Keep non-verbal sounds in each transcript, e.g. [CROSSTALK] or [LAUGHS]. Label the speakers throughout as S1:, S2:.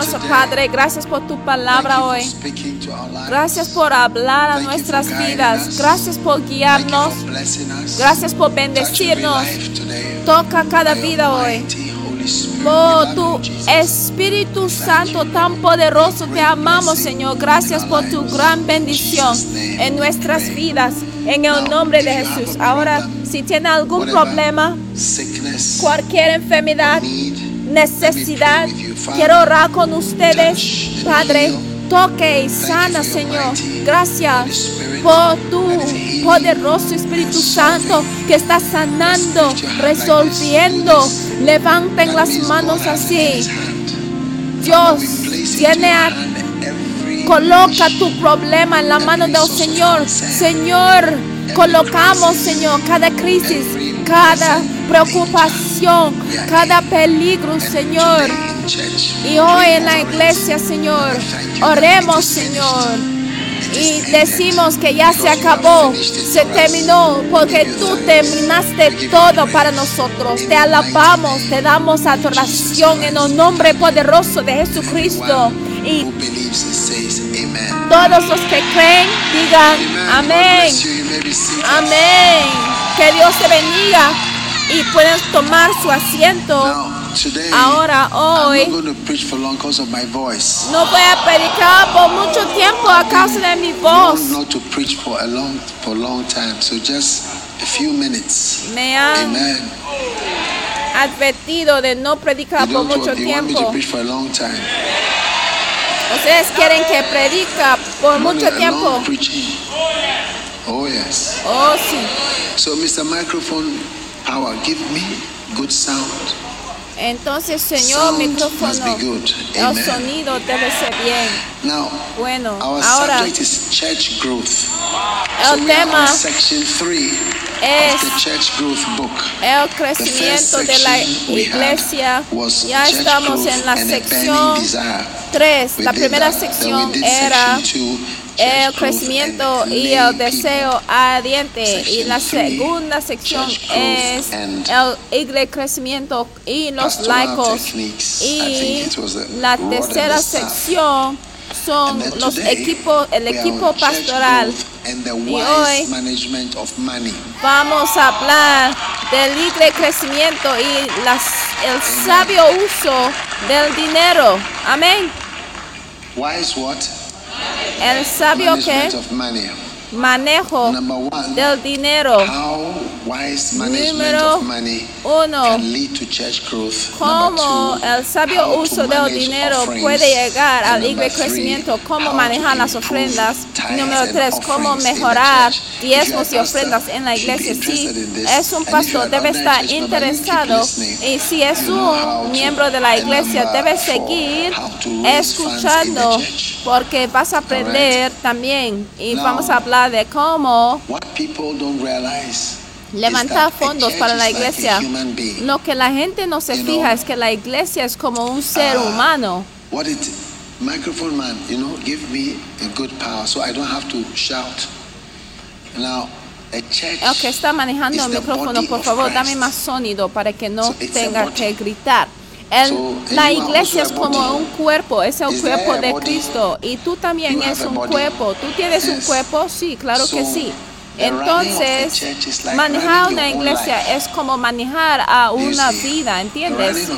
S1: Today.
S2: Padre, gracias por tu palabra hoy. Gracias por hablar a nuestras vidas. Gracias por guiarnos. Gracias por bendecirnos. Toca cada vida hoy.
S1: love
S2: tu. Espíritu Santo tan poderoso te amamos, Señor. Gracias por tu gran bendición en nuestras vidas. En el nombre de Jesús. Ahora, si tiene algún problema, cualquier enfermedad, necesidad, quiero orar con ustedes, Padre. Toque y sana, Señor. Gracias por tu poderoso Espíritu Santo que está sanando, resolviendo. Levanten las manos así. Dios tiene a Coloca tu problema en la mano del Señor. Señor, colocamos, Señor, cada crisis, cada preocupación, cada peligro, Señor. Y hoy en la iglesia, Señor, oremos, Señor. Y decimos que ya se acabó, se terminó, porque tú terminaste todo para nosotros. Te alabamos, te damos adoración en el nombre poderoso de Jesucristo. Y todos los que creen digan amén, amén. Que Dios te bendiga y pueden tomar su asiento. Ahora,
S1: I'm
S2: hoy, no voy a predicar por mucho tiempo a causa de mi voz. Me han
S1: Amen.
S2: advertido de no predicar por mucho tiempo. Ustedes quieren que predica por mucho tiempo.
S1: Oh yes.
S2: Oh, sí.
S1: So, Mr. Microphone Power, give me good sound.
S2: Entonces, Señor,
S1: Sound
S2: micrófono, el sonido debe ser bien.
S1: Now,
S2: Bueno,
S1: our
S2: ahora
S1: subject is church growth.
S2: el
S1: so
S2: tema
S1: on section three
S2: es
S1: of the church growth book.
S2: el crecimiento de la iglesia. Ya estamos en la sección
S1: desire.
S2: 3.
S1: We
S2: La primera sección era el crecimiento y el deseo ardiente. Y la segunda sección es el crecimiento y los laicos. Y la tercera sección son los equipos, el equipo pastoral.
S1: growth And the
S2: Y
S1: wise
S2: hoy-
S1: management of money.
S2: Vamos a hablar del libre crecimiento y las, el sabio uso del dinero. Amén.
S1: Wise what?
S2: El sabio que
S1: management of money.
S2: Manejo
S1: one,
S2: del dinero.
S1: how wise management
S2: Número Uno, cómo
S1: two,
S2: el sabio uso del dinero
S1: offerings.
S2: puede llegar al libre crecimiento, cómo manejar las ofrendas. Número tres, cómo mejorar diezmos y ofrendas en la iglesia.
S1: This.
S2: es un pastor, debe estar interesado. Y si es un miembro de la iglesia, debe seguir escuchando porque vas a aprender también. Y vamos a hablar de cómo
S1: What people don't realize
S2: levantar fondos para la iglesia. Lo que la gente no se fija es que la iglesia es como un ser
S1: ah,
S2: humano.
S1: Microphone man, you know, give me a good power so I don't have to shout. Now,
S2: El que está manejando el micrófono, por favor, dame más sonido para que no tenga que gritar. El- la iglesia es como un cuerpo, es el cuerpo de? Cristo. Y tú también es un cuerpo. ¿Tú tienes un cuerpo? Sí, claro que sí. Entonces, manejar una iglesia es como manejar a una vida, ¿entiendes?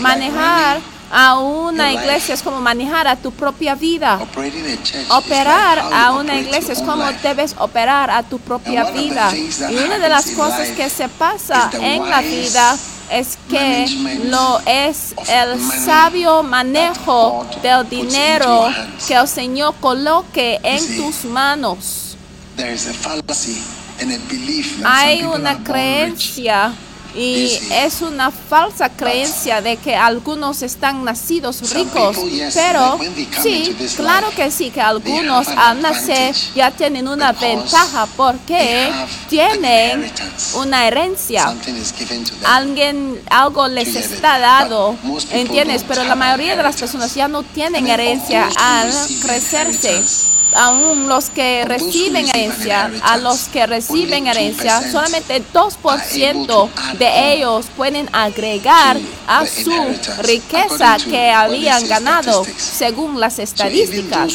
S2: Manejar a una iglesia es como manejar a tu propia vida. Operar a una iglesia es como debes operar a tu propia vida. Y una de las cosas que se pasa en la vida es que lo es el sabio manejo del dinero que el Señor coloque en tus manos. Hay una creencia y es una falsa creencia de que algunos están nacidos ricos, pero sí, claro que sí, que algunos al nacer ya tienen una ventaja porque tienen una herencia. Alguien, algo les está dado, ¿entiendes? Pero la mayoría de las personas ya no tienen herencia al crecerse aún los que reciben herencia, a los que reciben herencia, solamente 2% de ellos pueden agregar a su riqueza que habían ganado según las estadísticas.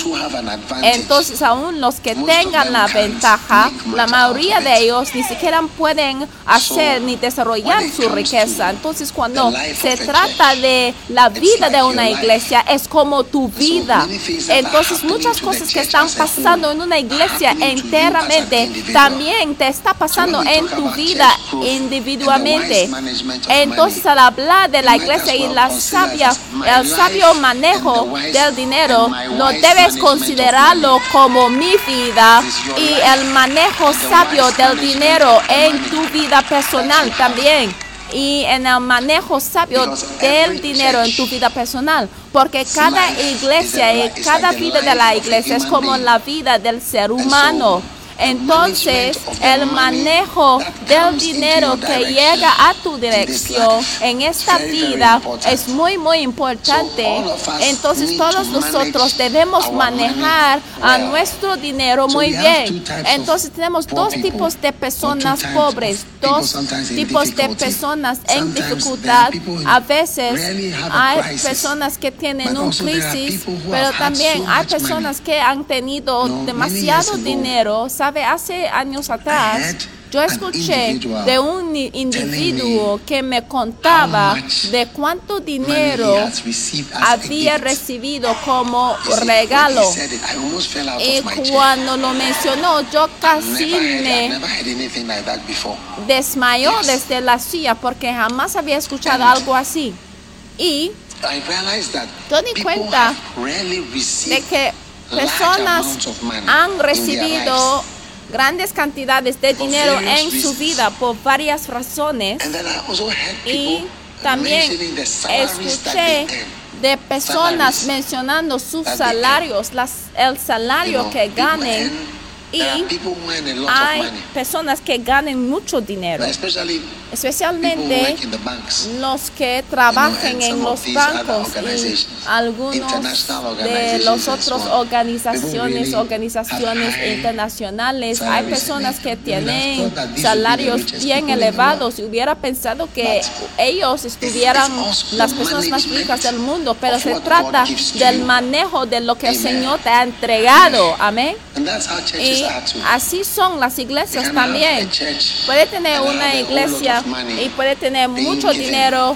S2: Entonces, aún los que tengan la ventaja, la mayoría de ellos ni siquiera pueden hacer ni desarrollar su riqueza. Entonces, cuando se trata de la vida de una iglesia, es como tu vida. Entonces, muchas cosas que están pasando en una iglesia enteramente, también te está pasando en tu vida individualmente. Entonces, al hablar de la iglesia y la sabia, el sabio manejo del dinero, no debes considerarlo como mi vida y el manejo sabio del dinero en tu vida personal también y en el manejo sabio del dinero en tu vida personal. Porque cada iglesia y cada vida de la iglesia es como la vida del ser humano. Entonces, el manejo del dinero que llega a tu dirección en esta vida es muy, muy importante. Entonces, todos nosotros debemos manejar a nuestro dinero muy bien. Entonces, tenemos dos tipos de personas pobres, dos tipos de personas en dificultad. A veces hay personas que tienen un crisis, pero también hay personas que han tenido demasiado dinero, hace años atrás, yo escuché de un individuo que me contaba de cuánto dinero había recibido como regalo. Y cuando lo mencionó, yo casi me desmayó desde la silla porque jamás había escuchado algo así. Y me di cuenta de que personas han recibido grandes cantidades de dinero en su vida por varias razones. Y también escuché de personas mencionando sus salarios, las, el salario que ganen. Y hay personas que ganen mucho dinero especialmente los que trabajan en los bancos y algunos de las otras organizaciones, organizaciones internacionales. Hay personas que tienen salarios bien elevados. Y hubiera pensado que ellos estuvieran las personas más ricas del mundo, pero se trata del manejo de lo que el Señor te ha entregado. Amén. Y así son las iglesias también. Puede tener una iglesia y puede tener mucho dinero,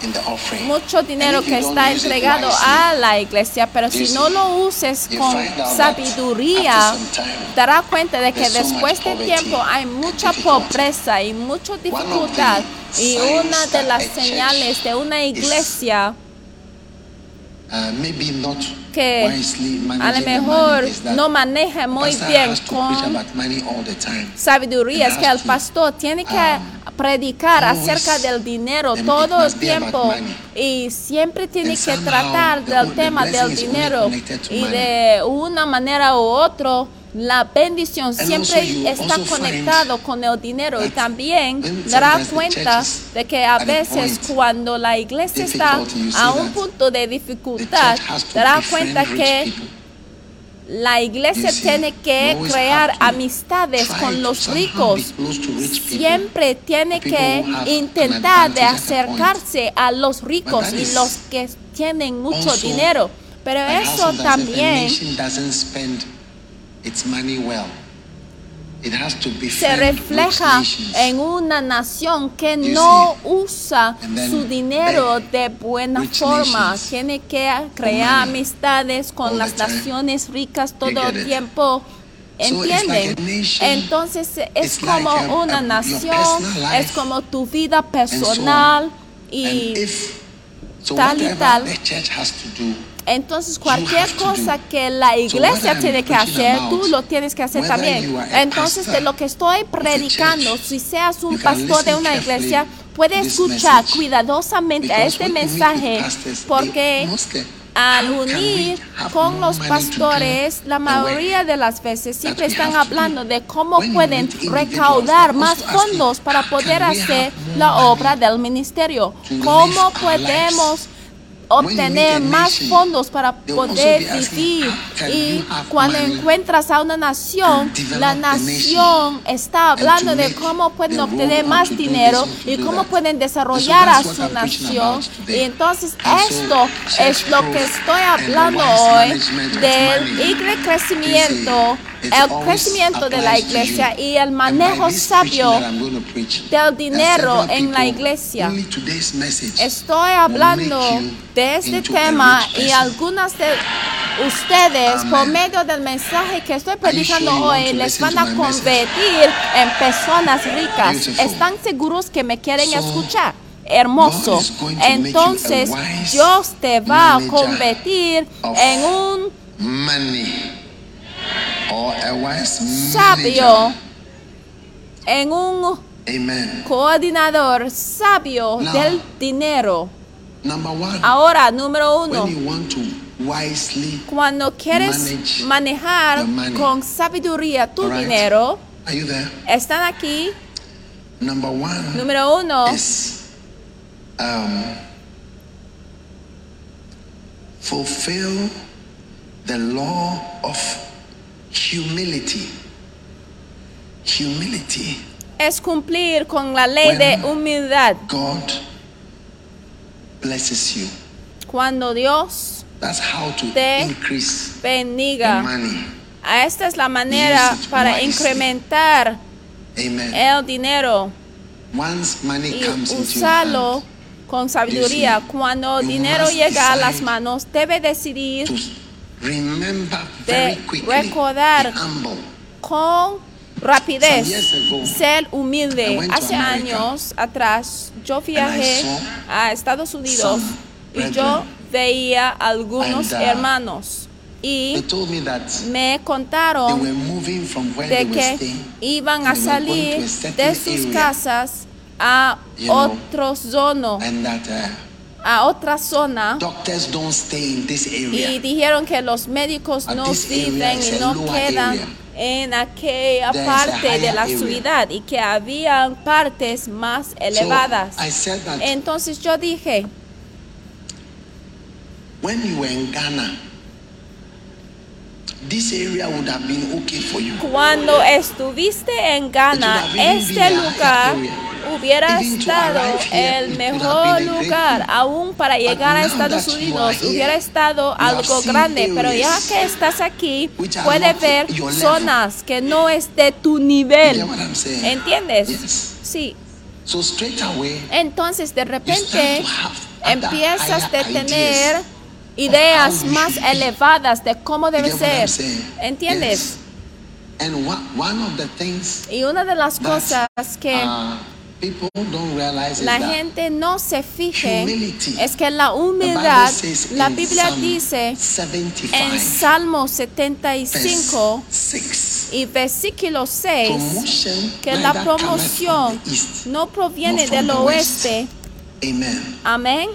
S2: mucho dinero que está entregado a la iglesia, pero si no lo uses con sabiduría, dará cuenta de que después de tiempo hay mucha pobreza y mucha dificultad. Y una de las señales de una iglesia que a lo mejor no maneja muy bien con sabiduría es que el pastor tiene que um, predicar acerca del dinero todo el tiempo y siempre tiene que tratar del tema del dinero y de una manera u otra la bendición siempre está conectado con el dinero y también dará cuenta de que a veces cuando la iglesia está a un punto de dificultad, dará cuenta que la iglesia tiene que crear amistades con los ricos. Siempre tiene que intentar de acercarse a los ricos y los que tienen mucho dinero. Pero eso también
S1: it has to
S2: se refleja en una nación que no usa su dinero de buena forma.
S1: nations
S2: Tiene que crear amistades con las naciones ricas todo el tiempo.
S1: So it's like
S2: ¿Entienden? Entonces es como una nación,
S1: personal
S2: es
S1: life.
S2: como tu vida personal y tal y tal. Entonces cualquier cosa que la iglesia tiene que hacer, tú lo tienes que hacer también. Entonces de lo que estoy predicando, si seas un pastor de una iglesia, puede
S1: to this
S2: escuchar cuidadosamente a
S1: because
S2: este mensaje porque al unir con los pastores, la mayoría de las veces siempre están hablando de cómo pueden recaudar más fondos para poder hacer la obra del ministerio. ¿Cómo podemos obtener más fondos para poder vivir.
S1: can
S2: y
S1: have
S2: cuando encuentras a una nación, la nación está hablando de cómo pueden obtener más dinero y cómo pueden desarrollar a su nación. Y entonces esto es lo que estoy hablando hoy del igre crecimiento, el crecimiento de la iglesia y el manejo sabio del dinero en la iglesia. Estoy hablando de este tema y algunas de ustedes
S1: Amen.
S2: por medio del mensaje que estoy predicando hoy les van a convertir en personas ricas.
S1: Beautiful.
S2: ¿Están seguros que me quieren
S1: So,
S2: escuchar? Hermoso. Entonces Dios te va a convertir en un
S1: money
S2: sabio, en un
S1: Amen.
S2: coordinador sabio
S1: Now,
S2: del dinero.
S1: Number one,
S2: Ahora, número uno.
S1: when you want to wisely,
S2: Cuando quieres manejar con sabiduría tu dinero,
S1: are you there?
S2: están aquí.
S1: Number one
S2: Número uno,
S1: is um, fulfill the law of humility. Humility.
S2: es cumplir con la ley de
S1: When-
S2: humildad.
S1: God blesses you.
S2: Cuando Dios
S1: That's how to
S2: Te
S1: increase the
S2: bendiga.
S1: money.
S2: A esta es la manera para
S1: wisely.
S2: incrementar
S1: Amen.
S2: el dinero
S1: Once money
S2: y
S1: comes into your
S2: usarlo con sabiduría. Cuando
S1: you
S2: dinero llega a las manos, debe decidir de recordar con rapidez, ser humilde. Hace años atrás yo viajé a Estados Unidos y yo veía algunos
S1: uh,
S2: hermanos. Y
S1: me
S2: contaron de que iban a salir de sus casas a otro zono, a otra zona.
S1: doctors don't stay in this
S2: Y
S1: area.
S2: dijeron que los médicos
S1: At
S2: no viven y no quedan
S1: area.
S2: en aquella
S1: There
S2: parte de la
S1: area.
S2: ciudad y que habían partes más
S1: So
S2: elevadas.
S1: I said that
S2: Entonces yo dije,
S1: when you were in Ghana, this area would have been okay for you.
S2: cuando estuviste en Ghana, este
S1: a
S2: lugar hubiera estado el mejor
S1: a
S2: lugar, aún para llegar a Estados Unidos, hubiera estado algo grande, pero ya que estás aquí, puedes ver zonas que no es de tu nivel. ¿Entiendes? Sí.
S1: So straight away,
S2: Entonces de repente empiezas
S1: higher
S2: tener
S1: ideas.
S2: más elevadas de cómo debe ser. ¿Entiendes? Y una de las cosas que
S1: uh,
S2: la gente no se fije es que la humildad, la Biblia dice
S1: 75,
S2: en Salmo
S1: verse
S2: 75
S1: 6,
S2: y versículo 6
S1: promotion
S2: que la promoción no proviene del oeste. Amén.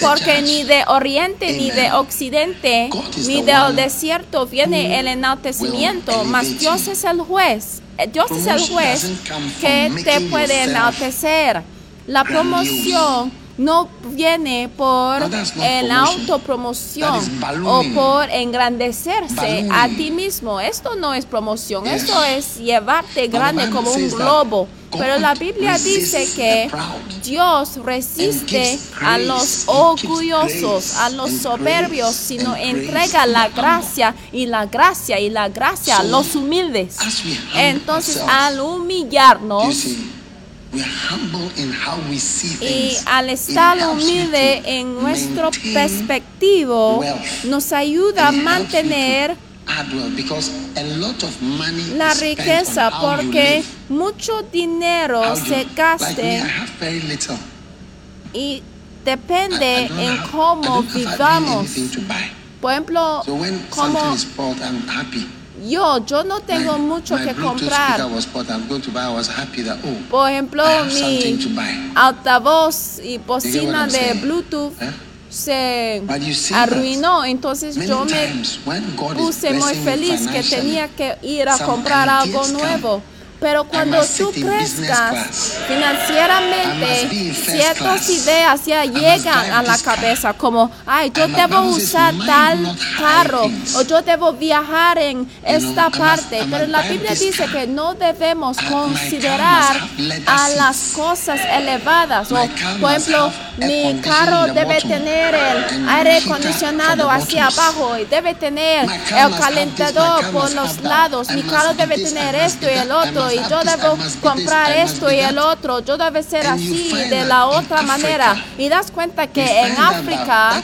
S2: Porque ni de oriente ni de occidente ni del desierto viene el enaltecimiento, mas Dios es el juez. Eh, Dios es el juez que te puede enaltecer. La promoción no viene por
S1: promotion.
S2: autopromoción o por engrandecerse
S1: Ballooning.
S2: a ti mismo. Esto no es promoción,
S1: Yes.
S2: esto es llevarte grande como un globo. Pero la Biblia dice que Dios resiste a los orgullosos, a los soberbios, sino entrega la gracia y la gracia y la gracia a los humildes. Entonces, al humillarnos, y al estar humilde en nuestro perspectivo, nos ayuda a mantener la riqueza porque mucho dinero se gaste y depende en cómo vivamos. Por ejemplo, como yo, yo no tengo mucho que comprar.
S1: oh,
S2: Por ejemplo, mi altavoz y bocina de Bluetooth
S1: Eh?
S2: se arruinó, entonces yo me puse muy feliz que tenía que ir a comprar algo nuevo. Pero cuando tú crezcas financieramente, ciertas ideas ya llegan a la cabeza, como, ay, yo debo usar
S1: "Mind
S2: tal carro,
S1: things."
S2: o yo debo viajar en esta parte. Pero la Biblia dice que no debemos considerar a las cosas elevadas. O, por ejemplo, mi carro debe tener el aire acondicionado hacia abajo y debe tener el calentador por los lados. Mi carro debe tener esto y el otro y yo debo comprar esto y el otro. Yo debe ser así de la otra manera. Y das cuenta que en África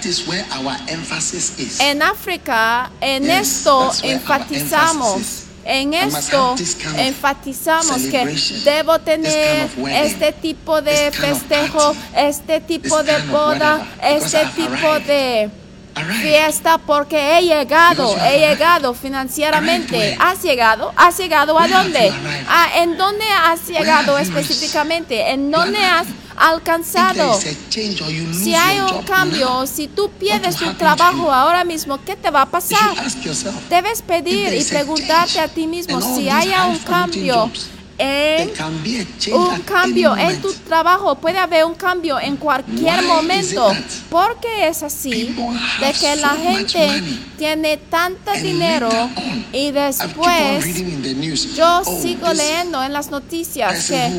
S2: en África, en esto enfatizamos. En esto enfatizamos que debo tener este tipo de
S1: this kind of
S2: festejo, este tipo de boda, este tipo de Fiesta porque he llegado, he llegado financieramente. ¿Has llegado? ¿Has llegado a dónde? Ah, ¿En dónde has llegado específicamente? ¿En dónde has alcanzado? Si hay un cambio, si tú pierdes tu trabajo ahora mismo, ¿qué te va a pasar? Debes pedir y preguntarte a ti mismo si haya un cambio en un cambio en tu trabajo, puede haber un cambio en cualquier momento. Porque es así de que la gente tiene tanta
S1: and
S2: dinero y después yo
S1: oh,
S2: sigo leyendo en las noticias que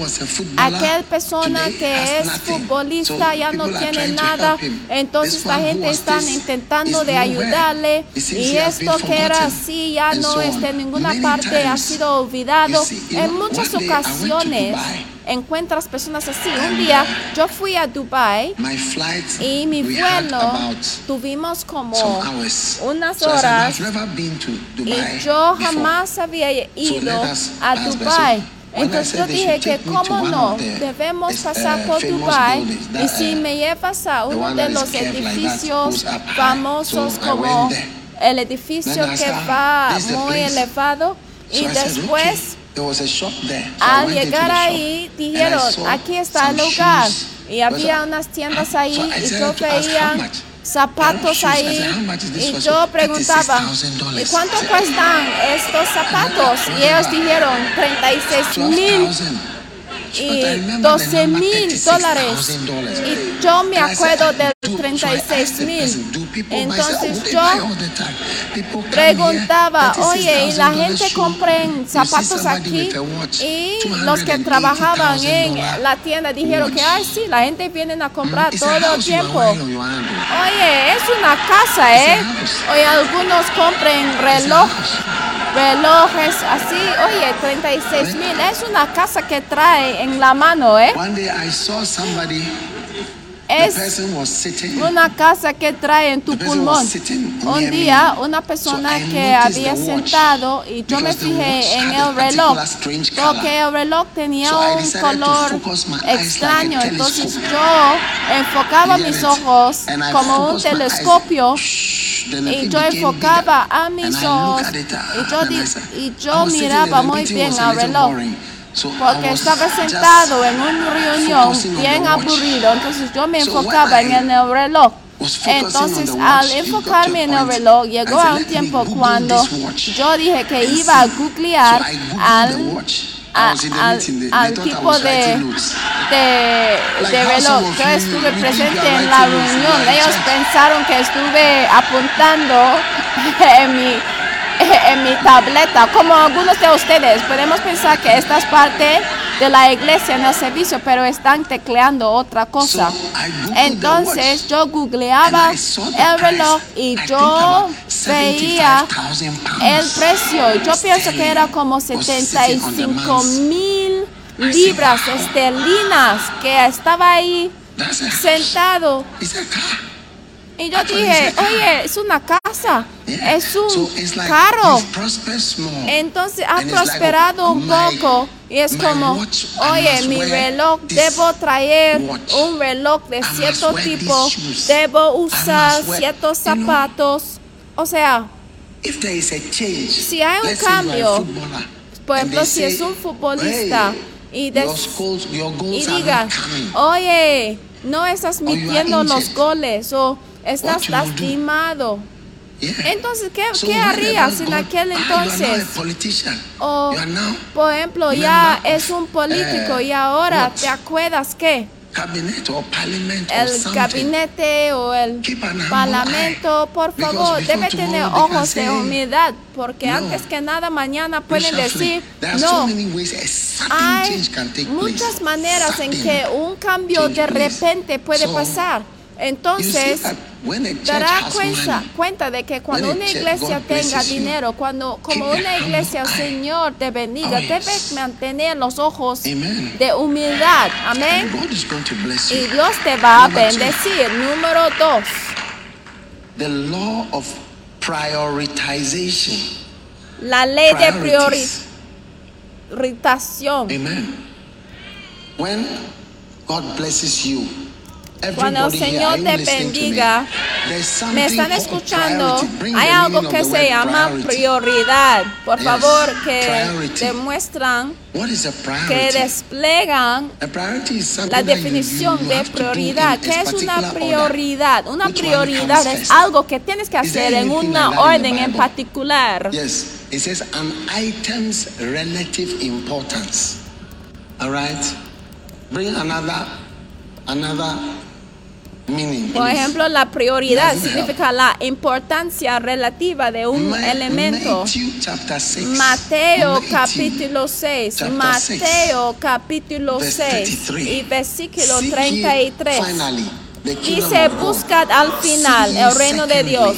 S2: aquel persona que es futbolista ya no tiene nada, entonces la gente
S1: this
S2: intentando de ayudarle y esto que era así ya no está en ninguna parte, ha sido olvidado. En
S1: know,
S2: muchas ocasiones encuentras personas así. Un día yo fui a Dubai y mi vuelo tuvimos como unas horas y yo jamás había ido a Dubai. Entonces yo dije que cómo no, debemos pasar por
S1: famous
S2: Dubai y si me llevas a
S1: the
S2: uno de los edificios famosos como el edificio que
S1: said, "Ah,
S2: va muy
S1: place."
S2: elevado y después
S1: okay. There was a shop there. So I
S2: al llegar ahí dijeron, aquí está el lugar. Y había unas tiendas ahí y yo veía zapatos ahí
S1: said, "How much is this
S2: y
S1: for?"
S2: yo preguntaba,
S1: $36,000.
S2: ¿y cuánto cuestan estos zapatos? Y ellos dijeron 36 mil
S1: 12,000. But I
S2: y
S1: remember
S2: 12
S1: the number,
S2: mil dólares.
S1: $36,000.
S2: Y yo me acuerdo del
S1: "Do- so I
S2: 36
S1: asked the
S2: mil. Entonces
S1: "Oh, they
S2: yo preguntaba, oye, y la
S1: $36,000
S2: gente compra zapatos aquí y los que
S1: $280,000
S2: trabajaban en la tienda dijeron que, ay, sí, la gente viene a comprar todo el tiempo. Oye, es una casa, ¿eh? Oye, algunos
S1: a
S2: reloj, relojes así. Oye, 36 mil. Es una casa que trae en la mano, ¿eh?
S1: One day I saw somebody,
S2: Es una casa que trae en tu pulmón. Un día una persona que había sentado y yo me fijé en el reloj porque el reloj tenía un color extraño. Entonces yo enfocaba mis ojos como un telescopio. Y yo enfocaba a mis ojos. y yo, y yo miraba muy bien al reloj. Porque estaba sentado en una reunión bien aburrido, entonces yo me enfocaba en el reloj. Entonces, al enfocarme en el reloj, llegó a un
S1: "Let me
S2: tiempo cuando yo dije que iba a
S1: see."
S2: googlear al, a- al, al tipo de, de, de reloj. Yo estuve presente en la reunión. Ellos pensaron que estuve apuntando [LAUGHS] en mi, [LAUGHS] en mi tableta. Como algunos de ustedes, podemos pensar que esta es parte de la iglesia en el servicio, pero están tecleando otra cosa. Entonces yo googleaba el reloj y yo veía el precio. Yo pienso que era como 75 mil libras esterlinas que estaba ahí sentado. Y yo dije, oye, es una casa, es un carro. Entonces ha prosperado un poco. Y es como, oye, mi reloj, debo traer un reloj de cierto tipo, debo usar ciertos zapatos. O sea, si hay un cambio, por ejemplo, si es un futbolista y, y diga, oye, no estás metiendo los goles o estás lastimado. Entonces, ¿qué, ¿qué harías en aquel entonces? O, por ejemplo, ya es un político y ahora te acuerdas que el gabinete o el parlamento, por favor, debe tener ojos de humildad, porque antes que nada mañana pueden decir, no, hay muchas maneras en que un cambio de repente puede pasar. Entonces, dará cuenta, cuenta de que cuando una iglesia tenga dinero, cuando como una iglesia, Señor te bendiga, debe mantener los ojos de humildad. Amén. Y Dios te va a bendecir. Número dos.
S1: The law of prioritization.
S2: La ley de priorización.
S1: Amen. When God blesses you,
S2: cuando el Señor te bendiga, me están escuchando, hay algo que se llama prioridad. Por favor, que demuestran, que desplegan la definición de prioridad. ¿Qué es una prioridad? Una prioridad es algo que tienes que hacer en una orden en particular.
S1: Yes, it says an item's relative importance. All right, bring another, another
S2: por ejemplo, la prioridad significa la importancia relativa de un elemento. Mateo capítulo 6, Mateo capítulo 6 y versículo 33. Dice, buscad al final el reino de Dios.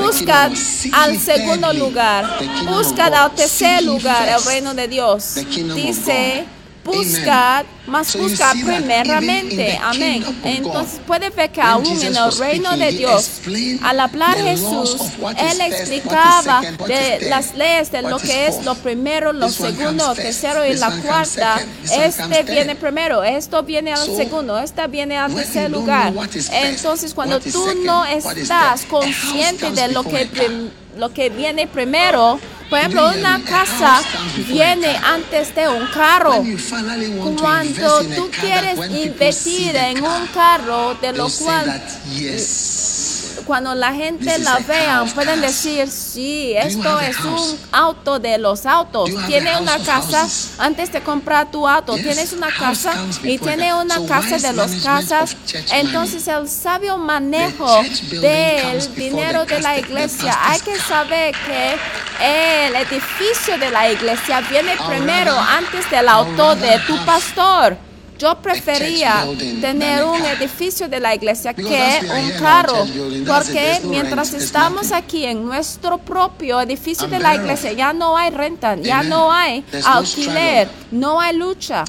S2: Buscad al segundo lugar. Buscad al tercer lugar el reino de Dios. Dice, buscad, más busca primeramente. Amén. Entonces puede ver que aún en el reino de Dios, al hablar Jesús, Él explicaba de las leyes de lo que es lo primero, lo segundo, lo tercero y la cuarta. Este viene primero, esto viene al segundo, esta viene al tercer lugar. Entonces cuando tú no estás consciente de lo que lo que viene primero. Por ejemplo, una casa viene antes de un carro. Cuando tú quieres invertir en un carro, de lo cual cuando la gente la vea, pueden decir, sí, esto es un auto de los autos. Tiene una casa antes de comprar tu auto. Tienes una casa y tiene una casa de los casas. Entonces el sabio manejo del dinero de la iglesia, hay que saber que el edificio de la iglesia viene primero antes del auto de tu pastor. Yo prefería tener un edificio de la iglesia que un carro, porque mientras estamos aquí en nuestro propio edificio de la iglesia, ya no hay renta, ya no hay alquiler, no hay lucha.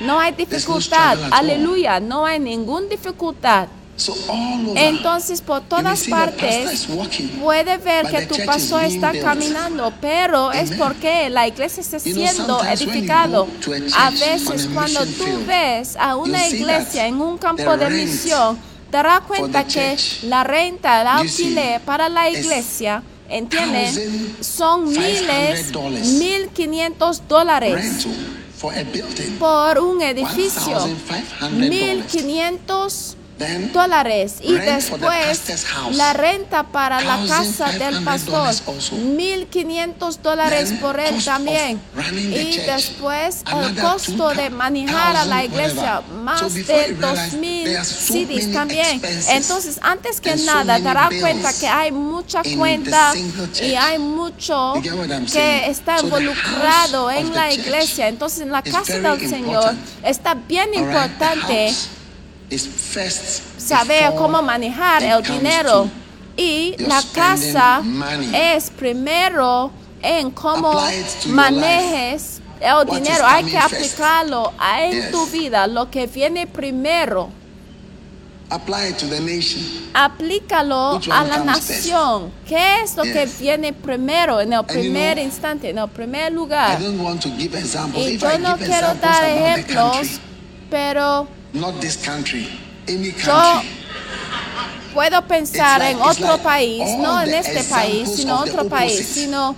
S2: No hay dificultad, aleluya, no hay ninguna dificultad. Entonces, por todas partes, puede ver que tu pastor está caminando, pero es porque la iglesia está siendo edificado. A veces, cuando tú ves a una iglesia en un campo de misión, te darás cuenta que la renta, el alquiler para la iglesia, ¿entienden? Son miles, mil quinientos dólares por un edificio. Mil quinientos dólares y después la renta para la casa del
S1: $1,500
S2: pastor.
S1: also.
S2: 1500 dólares por él también. y después el costo de manejar a la
S1: 2,000
S2: iglesia más de
S1: you realize
S2: 2000
S1: there are so
S2: CDs también. entonces antes que nada dará cuenta que hay mucha cuenta y hay mucho que está involucrado en la iglesia. Entonces en la casa del Señor está bien importante saber cómo manejar el dinero. Y la casa es primero en cómo manejes el dinero. Hay que
S1: first?
S2: aplicarlo en tu vida, lo que viene primero.
S1: Apply it to the nation.
S2: Aplícalo a la nación. ¿Qué es lo que viene primero, en el primer instante, en el primer
S1: I
S2: lugar?
S1: don't want to give examples.
S2: Y
S1: If
S2: yo
S1: I
S2: no
S1: give
S2: quiero
S1: examples
S2: dar ejemplos, pero
S1: not this country, any
S2: Yo
S1: country.
S2: puedo pensar
S1: like-
S2: en otro
S1: like
S2: país, no en este país, sino otro país, sino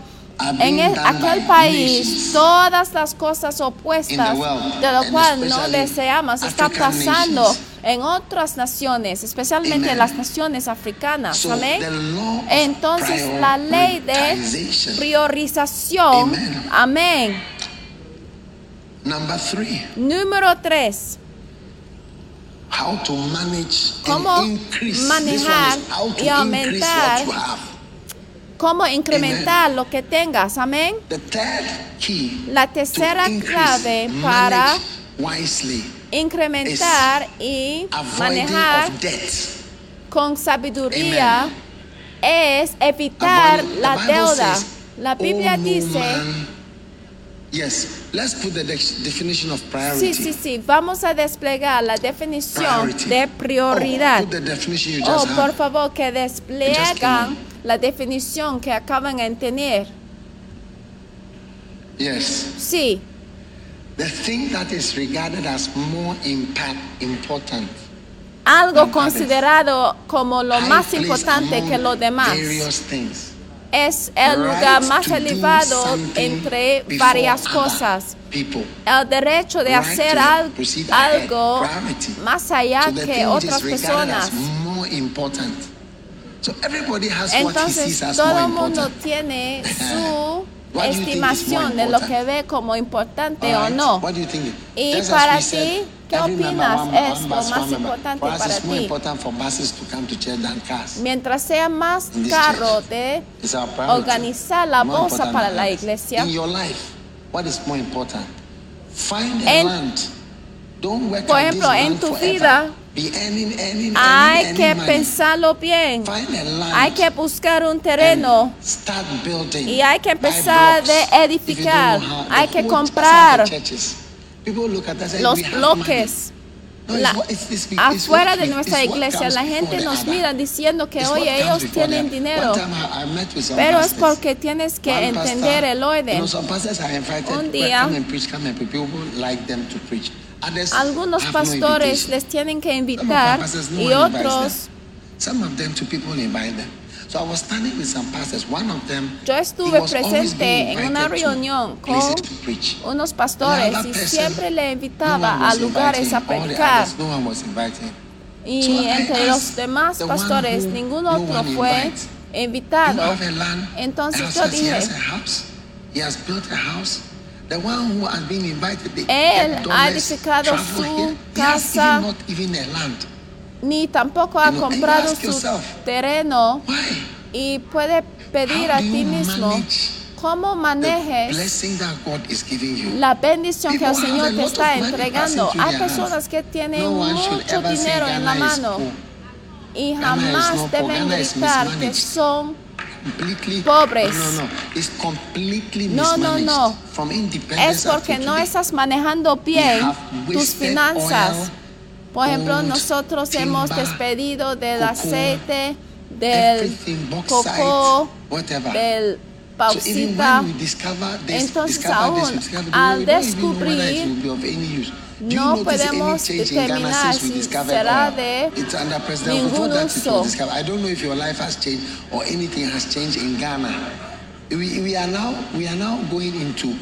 S2: en el- aquel país,
S1: nations.
S2: todas las cosas opuestas
S1: world,
S2: de lo cual no deseamos está pasando
S1: nations.
S2: en otras naciones, especialmente
S1: Amen.
S2: las naciones africanas.
S1: So
S2: Entonces la ley de priorización.
S1: Amen.
S2: Amén.
S1: Number three,
S2: Número tres.
S1: How to manage
S2: Cómo manejar
S1: is how to
S2: y aumentar.
S1: what you have.
S2: Cómo incrementar lo que tengas. Amén.
S1: The third key
S2: La tercera
S1: increase,
S2: clave para incrementar y manejar
S1: of debt.
S2: con sabiduría es evitar la deuda. La Biblia
S1: "Oh, no
S2: dice,
S1: man." Yes, let's put the de- definition of
S2: sí,
S1: priority.
S2: sí, sí, vamos a desplegar la definición
S1: Priority.
S2: de prioridad.
S1: Oh, put the definition you
S2: Oh, por favor, que despliegan la definición que acaban de tener.
S1: Yes.
S2: Sí,
S1: The thing that is regarded as more impact, important.
S2: algo considerado como lo más importante que lo demás.
S1: Various things.
S2: Es el lugar más elevado entre varias cosas. El derecho de hacer algo más allá que otras personas. Entonces todo el mundo tiene [LAUGHS] su estimación de lo que ve como importante o no. Y para ti, ¿qué opinas es lo más importante para ti? Mientras sea más caro de organizar la bolsa para la iglesia.
S1: In your life, what is more important? Find a
S2: En-
S1: land. Don't work
S2: Por ejemplo, en tu vida, Hay que pensarlo bien. Hay que buscar un terreno y hay que empezar de edificar. Hay que comprar los
S1: "We have
S2: bloques.
S1: money." No, it's
S2: La-
S1: what- it's- it's- it's
S2: afuera de nuestra iglesia la gente nos mira diciendo que
S1: comes
S2: ellos tienen dinero. Pero es porque tienes que entender el orden. Un
S1: "Well,
S2: día- algunos pastores les tienen que invitar y otros
S1: them. Some of them to people invite them. So I was standing with some pastors. One of them,
S2: Yo
S1: he
S2: estuve presente en una reunión con unos pastores y siempre le invitaba a lugares a predicar y entre los demás pastores ningún otro fue invitado. Entonces yo dije,
S1: has a house. He has built a house. The one who has been invited, they
S2: Él ha edificado su casa. Ni tampoco ha comprado su terreno y puede pedir a ti mismo cómo manejes la bendición que el Señor te está entregando. Hay personas que tienen mucho dinero en la mano y jamás deben gritar que son. Pobres.
S1: No, no, no.
S2: Es porque no estás manejando bien tus finanzas. Por ejemplo, nosotros hemos despedido del aceite, del coco, del
S1: this,
S2: Entonces, aún al
S1: whether
S2: descubrir, no
S1: notice any
S2: podemos
S1: change in Ghana
S2: determinar
S1: since we
S2: si
S1: discovered
S2: será
S1: oil?
S2: de
S1: It's under President
S2: ningún uso.
S1: I don't know if your life has changed or anything has changed in Ghana. We, we are now we are now going into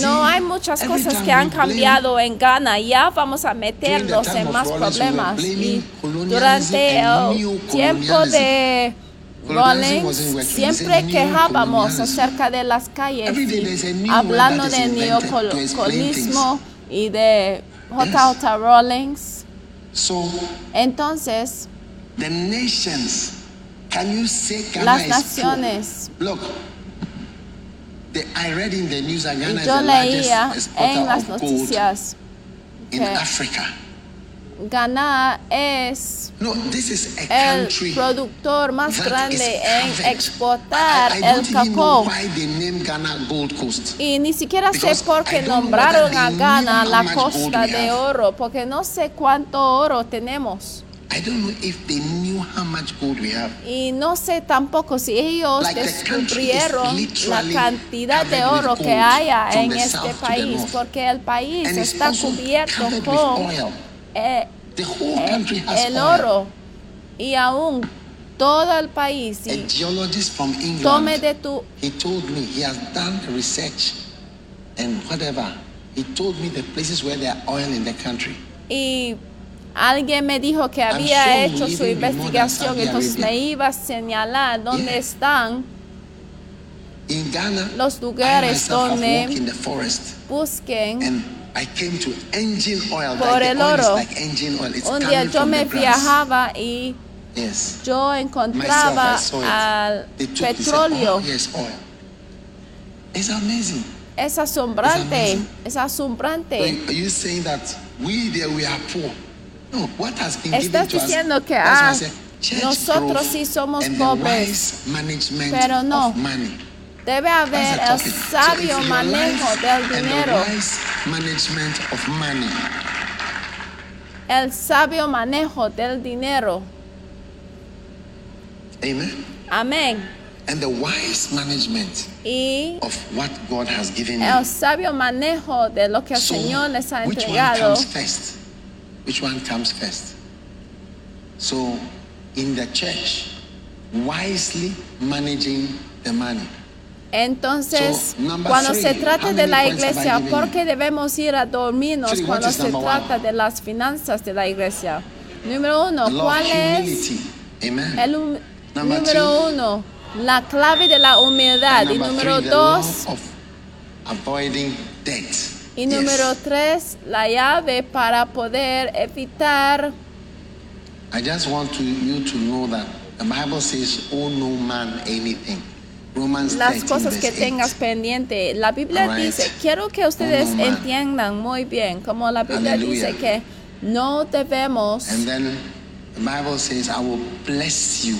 S2: No hay muchas cosas que han cambiado en Ghana. Ya vamos a meternos en más problemas. Y durante el tiempo de
S1: working.
S2: siempre quejábamos acerca de las calles hablando de neocolismo y de J.J. Rawlings.
S1: So
S2: Entonces,
S1: the nations, can you say Ghana
S2: las naciones.
S1: poor? Look, the, I read in the news that
S2: Y
S1: Ghana is
S2: yo leía en las noticias
S1: in
S2: que
S1: Africa.
S2: Ghana es el productor más grande en exportar el cacao.
S1: why they name Ghana Gold Coast.
S2: Y ni siquiera sé por qué nombraron a Ghana la costa de oro, porque no sé cuánto oro tenemos.
S1: I don't know if they knew how much gold we have.
S2: Y no sé tampoco si ellos
S1: Like
S2: descubrieron la cantidad de oro que haya en este país, porque el país
S1: And
S2: está cubierto con eh, eh,
S1: country has
S2: el oro. Y aún todo el país. Y
S1: from England,
S2: tome de tu
S1: he told me he has done research and whatever. He told me the places where there are oil in the country.
S2: Y alguien me dijo que había hecho su investigación, entonces me iba a señalar dónde están, Los lugares
S1: myself
S2: donde- busquen.
S1: I came to engine oil.
S2: Por
S1: like
S2: el oro.
S1: like engine oil. It's
S2: Un día yo me viajaba y
S1: Yes.
S2: yo
S1: Myself,
S2: encontraba
S1: it.
S2: al petróleo.
S1: oh, yes, oil. It's amazing.
S2: Es asombrante,
S1: amazing.
S2: es
S1: So
S2: asombrante.
S1: are you saying that we there we are poor? No, what has been
S2: Estás diciendo que, ah, nosotros sí somos pobres. Pero no. Debe haber el sabio manejo del dinero. El sabio manejo del dinero.
S1: Amen.
S2: Amén.
S1: And the wise management
S2: Y
S1: of what God has given
S2: el sabio manejo de lo que el Señor les ha
S1: which one
S2: entregado.
S1: comes first? Which one comes first? So, in the church, wisely managing the money.
S2: Entonces,
S1: So,
S2: cuando
S1: three,
S2: se trata de la iglesia, ¿por qué debemos ir a dormirnos
S1: Three,
S2: cuando se trata
S1: one?
S2: de las finanzas de la iglesia? Número uno,
S1: of
S2: ¿cuál es
S1: humility. Amen.
S2: el número
S1: two.
S2: uno? La clave de la humildad. Y número
S1: three,
S2: dos,
S1: avoiding debt.
S2: Y
S1: Yes.
S2: número tres, la llave para poder evitar.
S1: I just want to, you to know that the Bible says, owe no man anything. Romans
S2: las
S1: 13,
S2: cosas que
S1: verse 8.
S2: tengas pendiente. La Biblia
S1: Alright.
S2: dice, quiero que ustedes
S1: Oh, no,
S2: entiendan muy bien, como la Biblia
S1: Hallelujah.
S2: dice que no debemos
S1: And then the Bible says, I will bless you.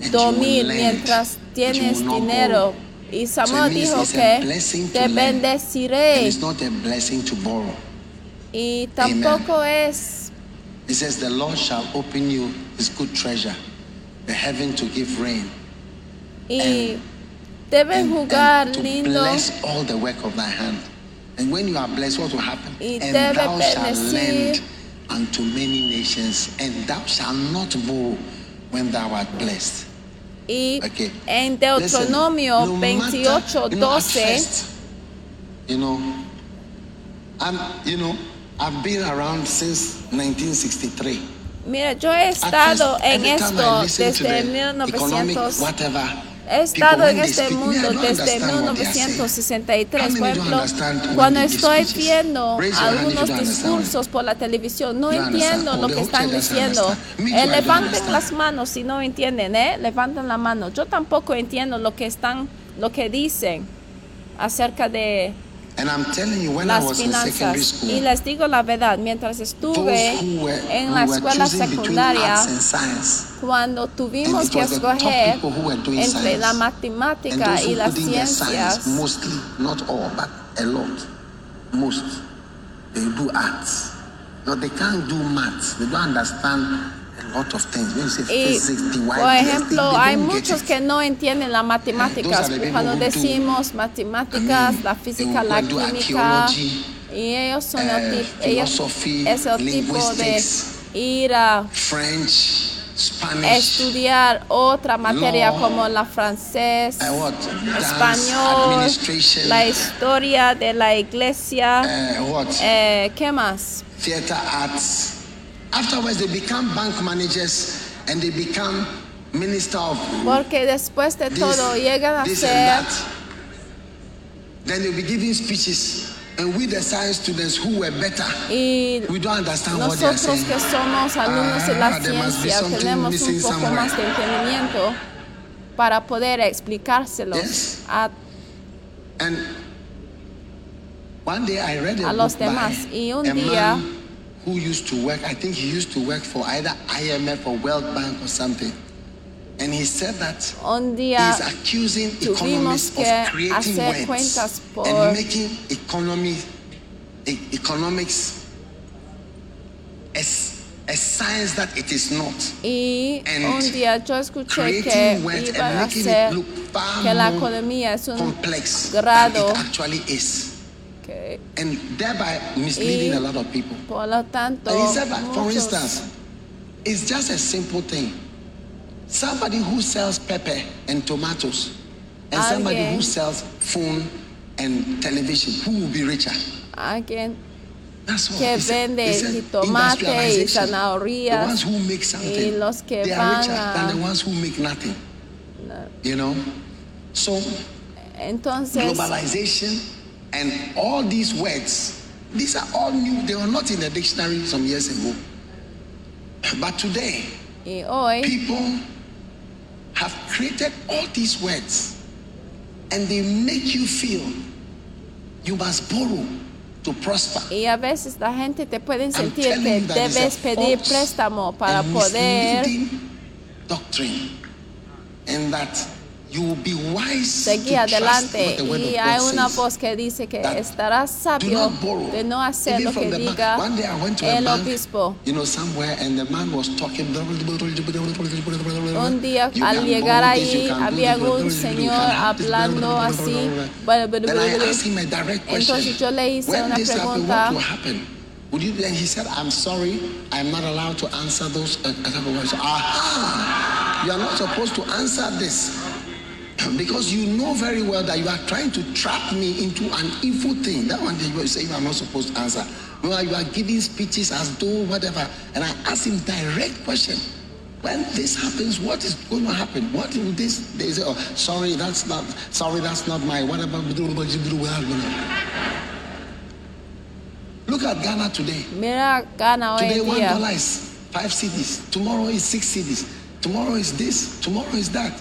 S1: and you will
S2: dormir
S1: lend,
S2: mientras tienes dinero.
S1: borrow.
S2: Y Samuel dijo que
S1: blessing to
S2: te bendeciré.
S1: it's not a blessing to borrow.
S2: Y tampoco es,
S1: It says, The Lord shall open you his good treasure, the heaven to give rain.
S2: y deben
S1: and,
S2: jugar
S1: and
S2: lindo.
S1: bless all the work of thy hand. And when you are blessed, what will happen?
S2: Y
S1: and thou shalt lend unto many nations, and thou shalt not borrow when thou art blessed.
S2: Y en Deuteronomio
S1: no matter-
S2: 28,
S1: you know, at
S2: 12,
S1: first, you know, I'm, you know, I've been around since 1963.
S2: mira, yo he estado en esto desde
S1: the economic
S2: 1900.
S1: whatever,
S2: He estado en este mundo desde
S1: understand what they are saying.
S2: 1963.
S1: How
S2: Por ejemplo, cuando estoy viendo algunos discursos por la televisión, no entiendo lo que están diciendo. Eh, levanten las manos si no entienden, ¿eh? Levanten la mano. Yo tampoco entiendo lo que están, lo que dicen acerca de
S1: And I'm telling you, when I
S2: las
S1: was in secondary
S2: finanzas.
S1: school,
S2: Y les digo la verdad, mientras estuve en la escuela secundaria, cuando tuvimos que escoger entre la matemática y las ciencias,
S1: mostly, not all, but a lot, most, they do arts. No, they can't do maths. They don't understand
S2: y por ejemplo, hay muchos que no entienden las matemáticas. Cuando decimos matemáticas, la física, la química, y ellos son el
S1: eh,
S2: ellos es el tipo de ir a estudiar otra materia como la francés,
S1: dance,
S2: español, la historia de la iglesia,
S1: what,
S2: eh, ¿qué más?
S1: theater arts. Afterwards, they become bank managers and they become minister of
S2: Porque después de
S1: this,
S2: todo llegan a ser
S1: that. Then they'll be giving speeches, and we, the science students who were better,
S2: y
S1: we don't understand what they are saying.
S2: que somos alumnos de la
S1: Ah, there must be
S2: ciencia
S1: something
S2: tenemos un poco
S1: somewhere.
S2: más de entendimiento para poder explicárselos
S1: Yes.
S2: a,
S1: And one day I read a,
S2: A los demás. Y un día-
S1: who used to work. I think he used to work for either IMF or World Bank or something. And he said that
S2: un día
S1: he's accusing economists of creating
S2: hacer cuentas
S1: words
S2: por-
S1: and making economy, e- economics as a science that it is not.
S2: y
S1: And
S2: un día yo escuché que
S1: creating words
S2: iba
S1: and
S2: a
S1: making
S2: hacer
S1: it look far
S2: que la
S1: more
S2: economía es un
S1: complex
S2: grado
S1: than it actually is.
S2: Que
S1: and thereby misleading
S2: Y-
S1: a lot of people.
S2: por lo tanto
S1: And he said that, for instance, it's just a simple thing. Somebody who sells pepper and tomatoes, and somebody who sells phone and television, who will be richer?
S2: alguien
S1: That's all.
S2: que vende
S1: it's a
S2: jitomate y zanahorias
S1: The ones who make something,
S2: los que
S1: they are richer than the ones who make nothing. You know? So
S2: entonces
S1: globalization and all these words these are all new. They were not in the dictionary some years ago. But today
S2: eh,
S1: people have created all these words and they make you feel you must borrow to prosper.
S2: Y a veces la gente te puede sentir que
S1: you that it's a
S2: debes pedir préstamo para poder
S1: doctrine. And that you will be wise
S2: seguir
S1: to trust
S2: adelante y hay una voz que dice que estarás sabio de no hacer lo que diga el obispo. Un día al llegar
S1: do
S2: había un señor hablando así. Entonces yo le hice
S1: when
S2: una
S1: this happened,
S2: pregunta.
S1: and he said, I'm sorry, I'm not allowed to answer those uh, questions. Aha! You are not supposed to answer this. [CLEARS THROAT] Because you know very well that you are trying to trap me into an evil thing. That one day you say you are not supposed to answer. Well, you are giving speeches as though whatever. And I ask him direct question. When this happens, what is going to happen? What will this? They say, oh, sorry, that's not. Sorry, that's not my. Whatever. Look at Ghana today.
S2: Mira, gana
S1: Today, one
S2: día.
S1: is five cities. Tomorrow is six cities. Tomorrow is this. Tomorrow is that.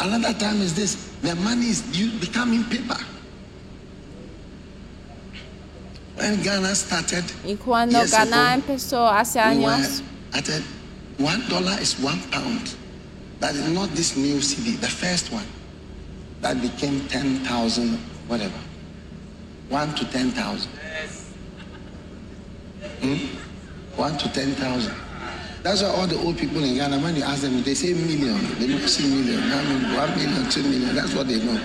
S1: Another time is this. The money is you becoming paper. When Ghana started,
S2: Y cuando
S1: years
S2: Ghana
S1: ago,
S2: empezó hace
S1: we
S2: años,
S1: at a, one dollar is one pound. That is not this new CD, the first one. That became ten thousand, whatever. One to ten thousand. Hmm? One to ten thousand. That's why all the old people in Ghana, when you ask them, they say million. They don't say million. I mean, one million, two million. That's what they know.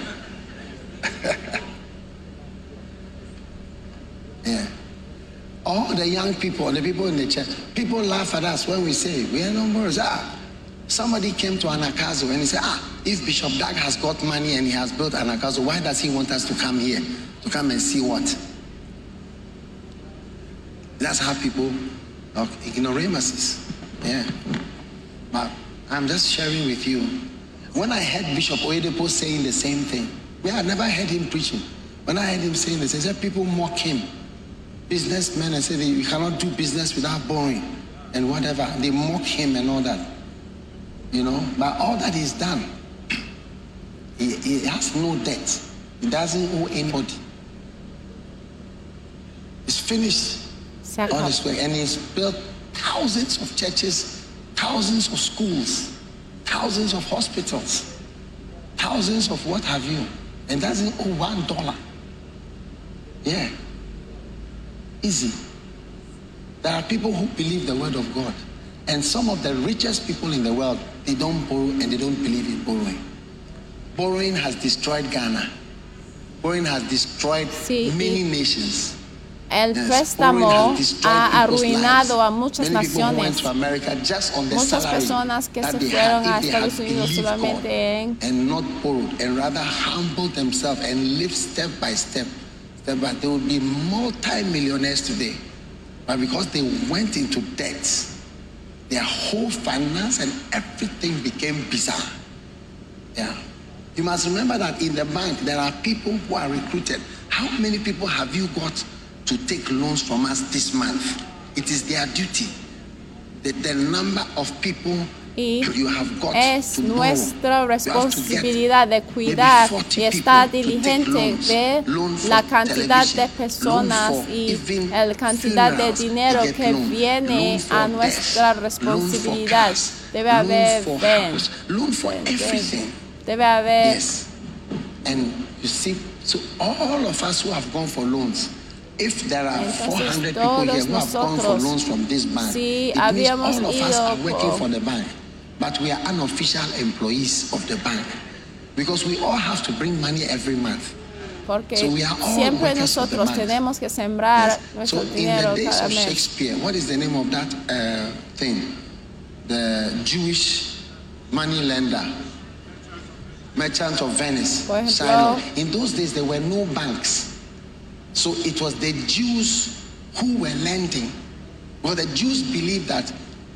S1: [LAUGHS] yeah. All the young people, the people in the church, people laugh at us when we say we are numbers. Ah, somebody came to Anakazo and he said, Ah, if Bishop Dag has got money and he has built Anakazo, why does he want us to come here to come and see what? That's how people of ignoramuses. Yeah. But I'm just sharing with you. When I heard Bishop Oyedepo saying the same thing, yeah, I never heard him preaching. When I heard him saying this, he said people mock him. Businessmen and say that you cannot do business without borrowing and whatever. They mock him and all that. You know, but all that is done. He, he has no debt. He doesn't owe anybody. It's finished
S2: se
S1: on his way, and he's built thousands of churches, thousands of schools, thousands of hospitals, thousands of what have you, and doesn't owe oh, one dollar. Yeah. Easy. There are people who believe the word of God, and some of the richest people in the world, they don't borrow and they don't believe in borrowing. Borrowing has destroyed Ghana. Borrowing has destroyed
S2: y-
S1: many nations.
S2: El
S1: Yes,
S2: préstamo
S1: borrowing has destroyed
S2: ha
S1: people's
S2: arruinado
S1: lives.
S2: a muchas
S1: Many people who went
S2: naciones.
S1: to America just on the
S2: Muchas
S1: salary
S2: personas que
S1: that
S2: se
S1: they
S2: fueron
S1: had,
S2: a
S1: if they
S2: Estados
S1: had
S2: Unidos
S1: believed
S2: solamente
S1: God
S2: en
S1: and not borrowed and rather humbled themselves and lived step by step, step by, they would be multi-millionaires today. But because they went into debt, their whole finance and everything became bizarre. Yeah. You must remember that in the bank, there are people who are recruited. How many people have you got to take loans from us this month? It is their duty. The, the number of people
S2: y
S1: you have got
S2: es nuestra responsabilidad de cuidar
S1: 40
S2: y estar diligente
S1: loans.
S2: de la cantidad de personas y la cantidad de dinero que viene a nuestra responsabilidad. Debe haber
S1: everything.
S2: debe haber.
S1: And you see, so all of us who have gone for loans, if there are
S2: Entonces,
S1: 400 people here who have gone for loans from this bank,
S2: si
S1: it means all of us are working
S2: por-
S1: for the bank, but we are unofficial employees of the bank because we all have to bring money every month.
S2: porque
S1: So we are all
S2: siempre
S1: workers for the
S2: nosotros
S1: bank.
S2: tenemos que sembrar
S1: Yes.
S2: nuestro
S1: So in the days
S2: cada
S1: of
S2: mes.
S1: Shakespeare, what is the name of that uh, thing? The Jewish money lender, merchant of Venice, Shiloh. In those days, there were no banks, so it was the Jews who were lending. Well, the Jews believed that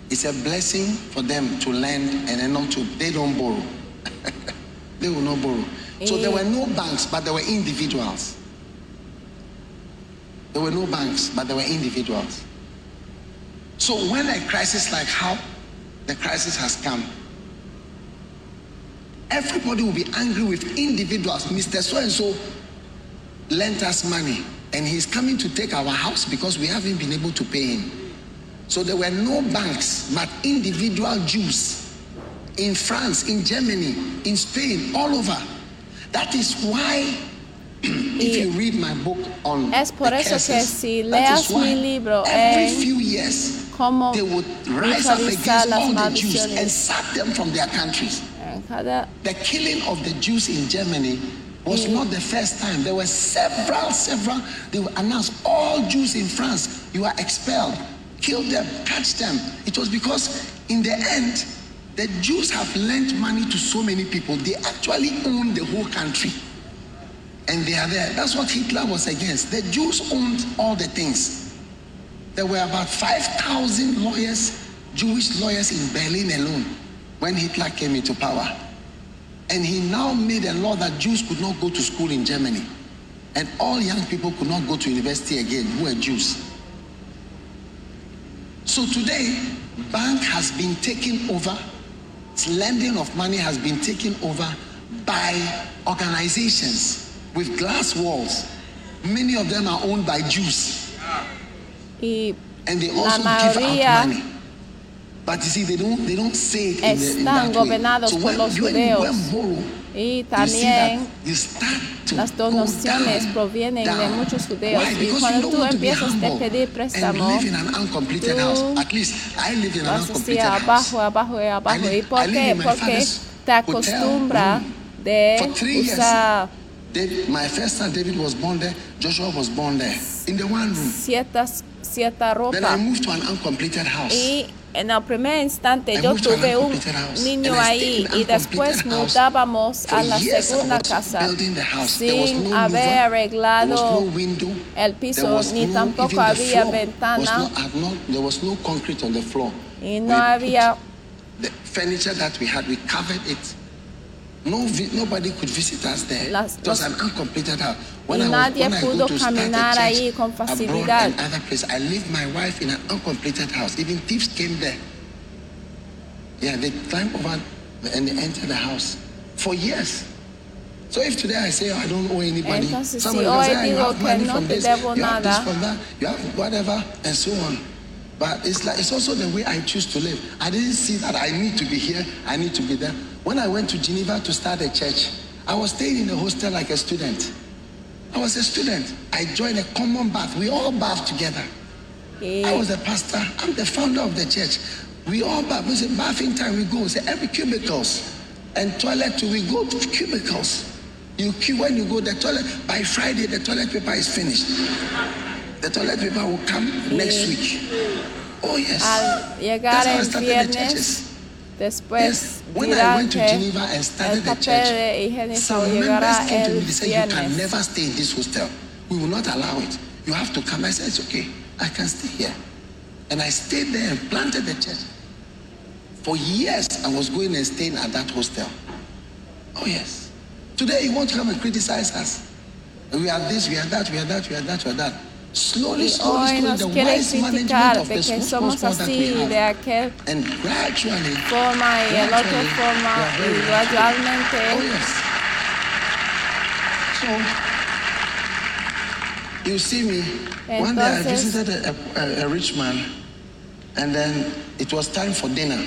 S1: it's a blessing for them to lend and then not to. They don't borrow. [LAUGHS] they will not borrow. So there were no banks, but there were individuals. There were no banks, but there were individuals. So when a crisis like how the crisis has come, everybody will be angry with individuals. Mr. So and so lent us money, and he's coming to take our house because we haven't been able to pay him. So there were no banks, but individual Jews in France, in Germany, in Spain, all over. That is why, [CLEARS THROAT] if you read my book on
S2: Es por eso que si leas mi libro
S1: every few years
S2: cómo
S1: they would rise up against all the Jews and sack them from their countries.
S2: Cada
S1: The killing of the Jews in Germany was
S2: Mm.
S1: not the first time. There were several, several. They were announced all Jews in France, you are expelled. Kill them, catch them. It was because in the end, the Jews have lent money to so many people. They actually own the whole country. And they are there. That's what Hitler was against. The Jews owned all the things. There were about 5,000 lawyers, Jewish lawyers in Berlin alone when Hitler came into power. And he now made a law that Jews could not go to school in Germany. And all young people could not go to university again who were Jews. So today, bank has been taken over, lending of money has been taken over by organizations with glass walls. Many of them are owned by Jews.
S2: y
S1: and they also give out money.
S2: Están gobernados por los judeos. y también las donaciones provienen de muchos judeos. Y cuando tú empiezas a pedir préstamo,
S1: live in an uncompleted
S2: tú
S1: house. At least I live in an
S2: vas
S1: house.
S2: abajo, abajo y abajo. ¿Y por qué? Porque te acostumbra de
S1: For three years.
S2: usar
S1: David, my first son David was born there. Joshua was born there in the one room.
S2: ciertas, cierta
S1: Then I
S2: ropa.
S1: moved to an uncompleted house.
S2: Y en el primer instante yo tuve un niño
S1: I
S2: ahí y después mudábamos a la segunda casa sin haber arreglado el piso ni tampoco había ventana. y
S1: We
S2: no había
S1: No, vi- nobody could visit us there.
S2: Las- los-
S1: an uncompleted house.
S2: Y
S1: When I, was,
S2: nadie
S1: I go
S2: pudo
S1: to
S2: caminar ahí con
S1: abroad
S2: facilidad.
S1: and other place, I leave my wife in an uncompleted house. Even thieves came there. Yeah, they climb over and they enter the house for years. So if today I say oh, I don't owe anybody,
S2: Entonces,
S1: somebody
S2: si
S1: will say "Ah, you have money
S2: no
S1: from this, you have this from that, you have whatever, and so on. But it's like it's also the way I choose to live. I didn't see that I need to be here, I need to be there. When I went to Geneva to start a church, I was staying in a hostel like a student. I was a student. I joined a common bath. We all bathed together.
S2: Eh.
S1: I was the pastor. I'm the founder of the church. We all bath. We say bathing time. We go. Say every cubicles and toilet. too, We go to cubicles. You queue when you go the toilet. By Friday, the toilet paper is finished. The toilet paper will come next eh. week. Oh, yes.
S2: Al llegar
S1: That's how I started the churches.
S2: Después
S1: Yes. When I went to Geneva and
S2: el
S1: started the
S2: papel
S1: church,
S2: de
S1: some
S2: llegará
S1: members came to me
S2: el
S1: and said, You can
S2: viernes.
S1: never stay in this hostel. We will not allow it. You have to come. I said, It's okay. I can stay here. And I stayed there and planted the church. For years, I was going and staying at that hostel. Oh, yes. Today, you want to come and criticize us. We are this, we are that, we are that, we are that, we are that. Slowly, slowly,
S2: hoy nos
S1: the
S2: quiere
S1: wise management
S2: criticar de que somos
S1: small that we
S2: así, de aquel
S1: And gradually,
S2: forma y el otro
S1: gradually,
S2: forma y gradualmente
S1: Oh, yes. So, you see me, one day I visited a, a, a rich man, and then it was time for dinner.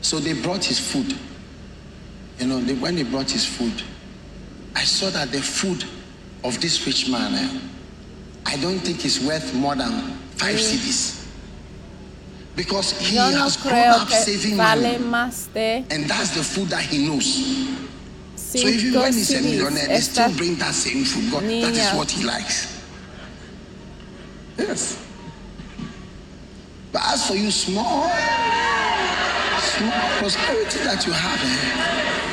S1: So they brought his food. You know, they, when they brought his food, I saw that the food of this rich man, eh, I don't think is worth more than five CDs. Because he
S2: yo no
S1: has grown
S2: creo
S1: up
S2: que
S1: saving
S2: vale
S1: money,
S2: más de
S1: and that's the food that he knows. So even
S2: cinco
S1: when he's a
S2: CDs.
S1: millionaire, they still bring that same food. God, that is what he likes. Yes. But as for you, small, small prosperity that you have, eh,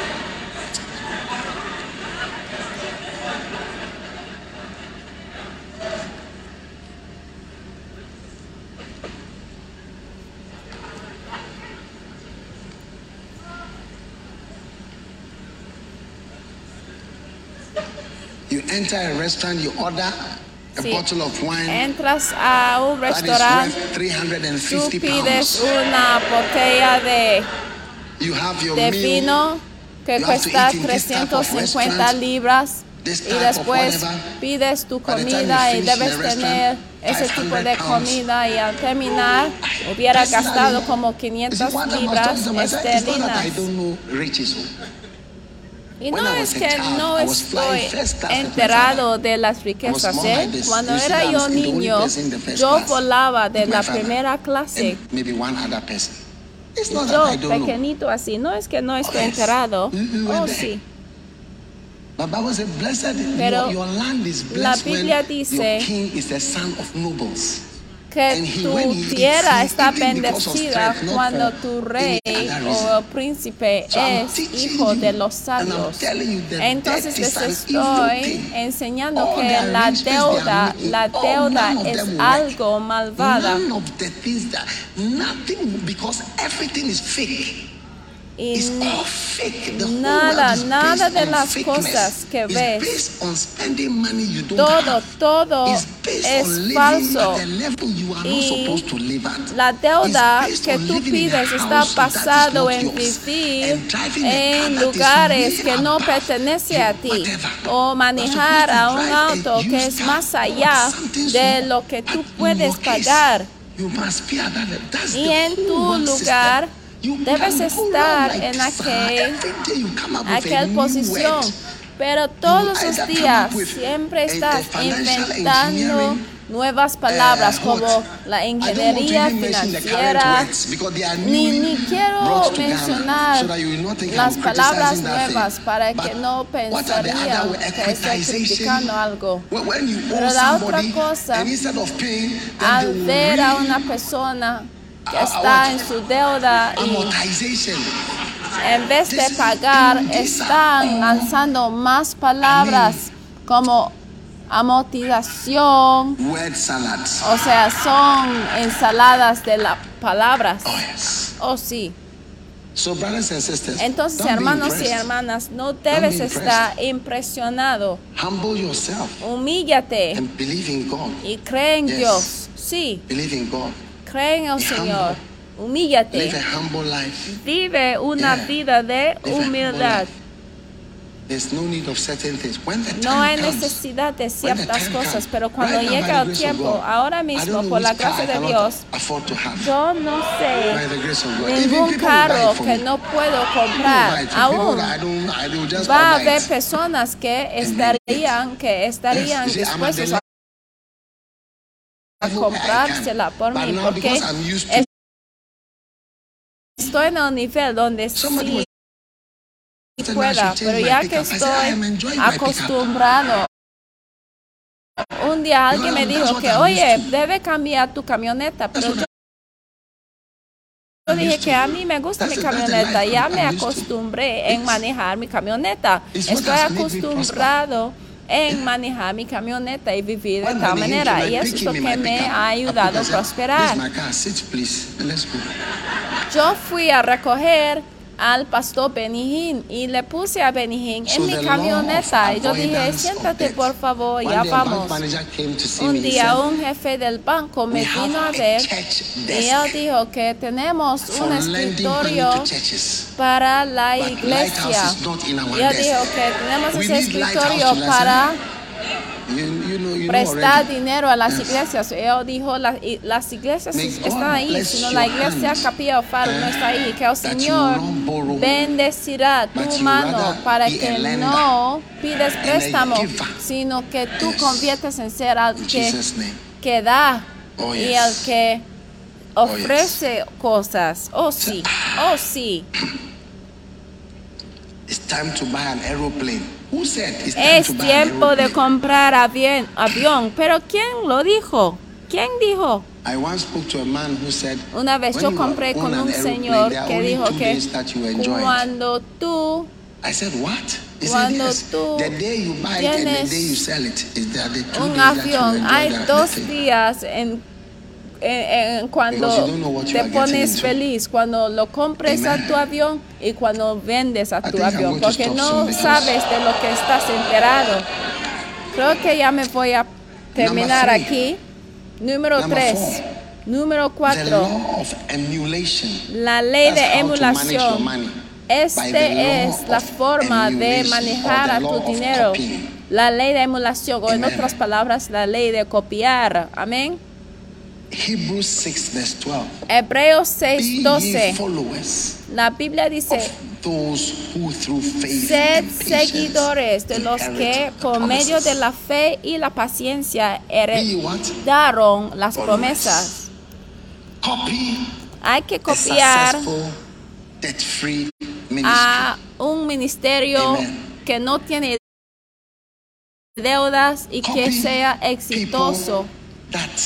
S1: enter a restaurant, you order a
S2: Sí.
S1: bottle of wine
S2: entras a un
S1: that is
S2: restaurante,
S1: worth
S2: tú
S1: 350
S2: pides
S1: pounds.
S2: una botella de,
S1: You have your
S2: de vino que
S1: You have to
S2: cuesta
S1: eat in this type of
S2: 350
S1: restaurant,
S2: libras y después pides tu comida y debes tener ese tipo
S1: 500
S2: de comida y al terminar hubiera gastado como
S1: you see,
S2: 500
S1: one time I was
S2: libras esterlinas.
S1: don't know riches. oh.
S2: Y no es que no estoy enterado de las riquezas, ¿eh? Cuando era yo niño, yo volaba de la primera clase. Yo, pequeñito así, no es que no estoy
S1: yes.
S2: enterado. Oh, sí. Pero la Biblia dice Que tu tierra está bendecida cuando tu rey o príncipe es hijo de los sabios. Entonces les estoy enseñando que la deuda, la
S1: all-
S2: deuda es algo malvada y nada, nada de las cosas que ves. todo, todo es falso.
S1: at the level you are not
S2: Y
S1: supposed to live at.
S2: La deuda que tú pides está basado en vivir en lugares que no
S1: above
S2: pertenece a ti o manejar a un auto que es más allá de lo que tú puedes pagar. Y en tu lugar debes estar en aquel-
S1: every day you come up with a
S2: aquella
S1: new
S2: posición. Pero todos los días siempre estás inventando nuevas palabras
S1: Eh,
S2: como la ingeniería financiera. Ni, ni quiero mencionar las palabras nuevas para que no pensarían que estoy criticando algo. Pero la otra cosa, Al ver a una persona que
S1: Ah,
S2: está en su deuda y en vez de pagar están lanzando más palabras como amortización, o sea, son ensaladas de las palabras.
S1: Oh
S2: sí. Entonces, hermanos y hermanas, no debes
S1: be
S2: estar impresionado. Humíllate y cree en. Dios. Sí. Cree en el Señor. Humíllate.
S1: a humble life.
S2: Vive una vida de humildad.
S1: no need of certain things. When the time
S2: No hay necesidad de ciertas cosas, pero cuando llega el tiempo, ahora mismo, por la gracia de Dios, yo no sé ningún carro que no puedo comprar aún. Va a haber personas que estarían, que estarían dispuestos a a comprársela por mí, porque estoy en un nivel donde sí pueda, pero ya que estoy acostumbrado. Un día alguien me dijo que, oye, debe cambiar tu camioneta, pero yo yo dije que a mí me gusta mi camioneta, ya me acostumbré en manejar mi camioneta. Estoy acostumbrado en manejar mi camioneta y vivir de tal manera. Y eso es lo que me ha ayudado a prosperar. Yo fui a recoger al pastor Benijín y le puse a Benijín en mi camioneta y yo dije, siéntate por favor, ya vamos. Un día un jefe del banco me vino a ver y él dijo que tenemos un escritorio para la iglesia. Y él dijo que tenemos ese escritorio para prestar dinero a las iglesias. Él dijo, las iglesias están ahí, sino la iglesia Capilla Faro no está ahí. Que el Señor bendecirá tu mano para que no pides préstamo, sino que tú conviertes en ser al que, que da y al que ofrece cosas. Oh sí, oh sí. [CLEARS THROAT]
S1: It's time to buy an aeroplane.
S2: Es tiempo de comprar avión, avión. Pero ¿quién lo dijo? ¿Quién dijo? Una vez yo compré con un señor que dijo que cuando tú cuando tú tienes un avión, hay dos días en cuando te pones feliz, cuando lo compres a tu avión y cuando vendes a tu avión, porque no sabes de lo que estás enterado. Creo que ya me voy a terminar aquí. Número tres. Número cuatro. La ley de emulación. Este es la forma de manejar a tu dinero. La ley de emulación, o en otras palabras, la ley de copiar. Amén.
S1: Hebrews 6, verse 12.
S2: Hebreos 6, 12. La Biblia dice, sed seguidores de los que por medio de la fe y la paciencia heredaron las promesas. Hay que copiar a un ministerio que no tiene deudas y que sea exitoso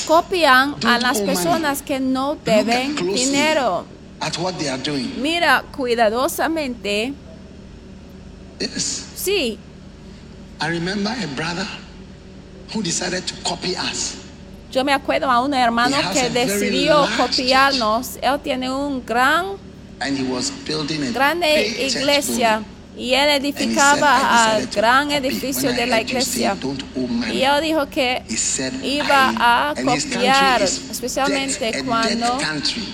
S2: copian a las personas que no deben dinero. Mira cuidadosamente. Sí. Yo me acuerdo a un hermano que decidió copiarnos. Él tiene un gran, grande iglesia y él edificaba al gran edificio de la iglesia. Y él dijo que iba a copiar, especialmente cuando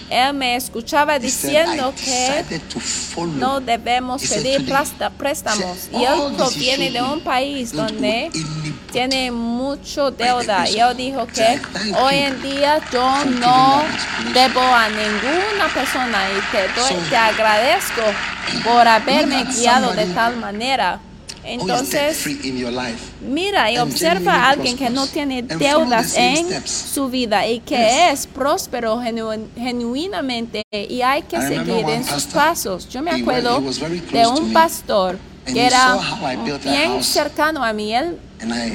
S2: él me escuchaba diciendo que no debemos pedir préstamos. Y él proviene de un país donde tiene mucho deuda. Y él dijo que hoy en día yo no debo a ninguna persona y te, te agradezco por haberme guiado de tal manera. Entonces, mira y observa a alguien que no tiene deudas en su vida y que es próspero genuinamente y hay que seguir en sus pasos. Yo me acuerdo de un pastor que era bien cercano a mí. Él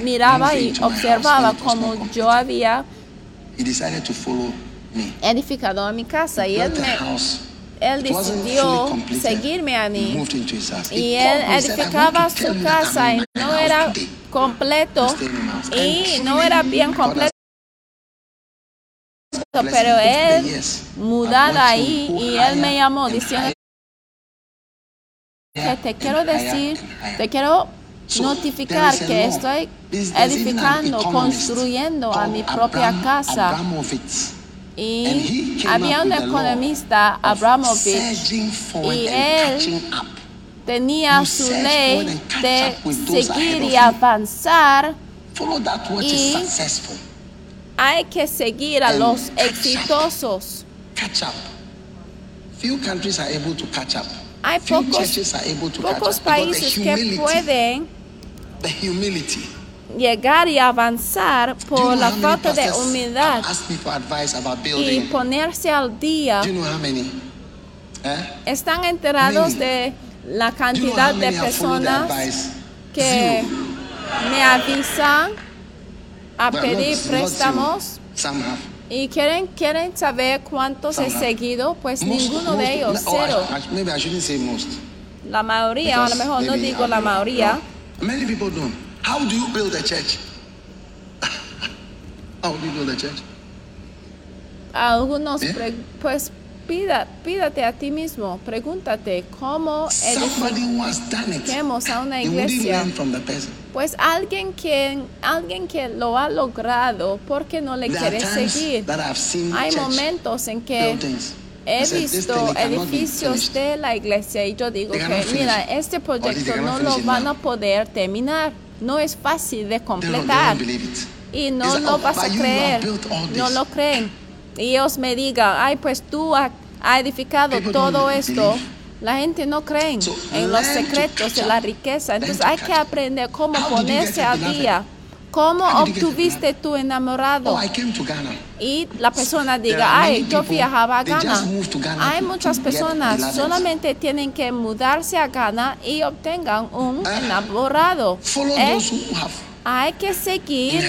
S2: miraba y observaba cómo yo había edificado a mi casa y él me él decidió seguirme a mí. Y él edificaba su casa y no era completo. y no era bien completo. Pero él mudaba ahí y él me llamó diciendo que te quiero decir, te quiero notificar que estoy edificando, construyendo a mi propia casa y había un economista, Abramovich, y él tenía su ley de seguir y avanzar y hay que seguir a los exitosos. Hay pocos, pocos países que pueden llegar y avanzar por la falta de humildad y ponerse al día. Eh? Están enterados de la cantidad de personas que me avisan a pedir préstamos y quieren, quieren saber cuántos he seguido, pues ninguno de ellos, cero. La mayoría, a lo mejor no digo la mayoría.
S1: How do you build a church? [LAUGHS] How do you build a church?
S2: Algunos, pre- pues pida, pídate a ti mismo, pregúntate cómo edifiquemos a una iglesia. Pues alguien que, alguien que lo ha logrado, ¿por qué no le
S1: There times
S2: seguir? Hay momentos en que
S1: buildings.
S2: he
S1: I said, "This
S2: visto edificios
S1: finished."
S2: de la iglesia y yo digo que, mira, este proyecto no lo van a poder terminar. No es fácil de completar. y no lo
S1: "Oh,
S2: vas a creer. No
S1: this."
S2: lo creen. Y ellos me digan, ay, pues tú has ha edificado todo esto. La gente no cree en los secretos de la riqueza. Entonces
S1: to
S2: hay que aprender cómo ponerse al día. ¿Cómo obtuviste tu enamorado?
S1: Oh, I came to Ghana.
S2: y la persona diga, ay, yo viajaba a Ghana. Hay muchas personas solamente tienen que mudarse a Ghana y obtengan un
S1: Ah.
S2: enamorado. ¿Eh? Hay que seguir.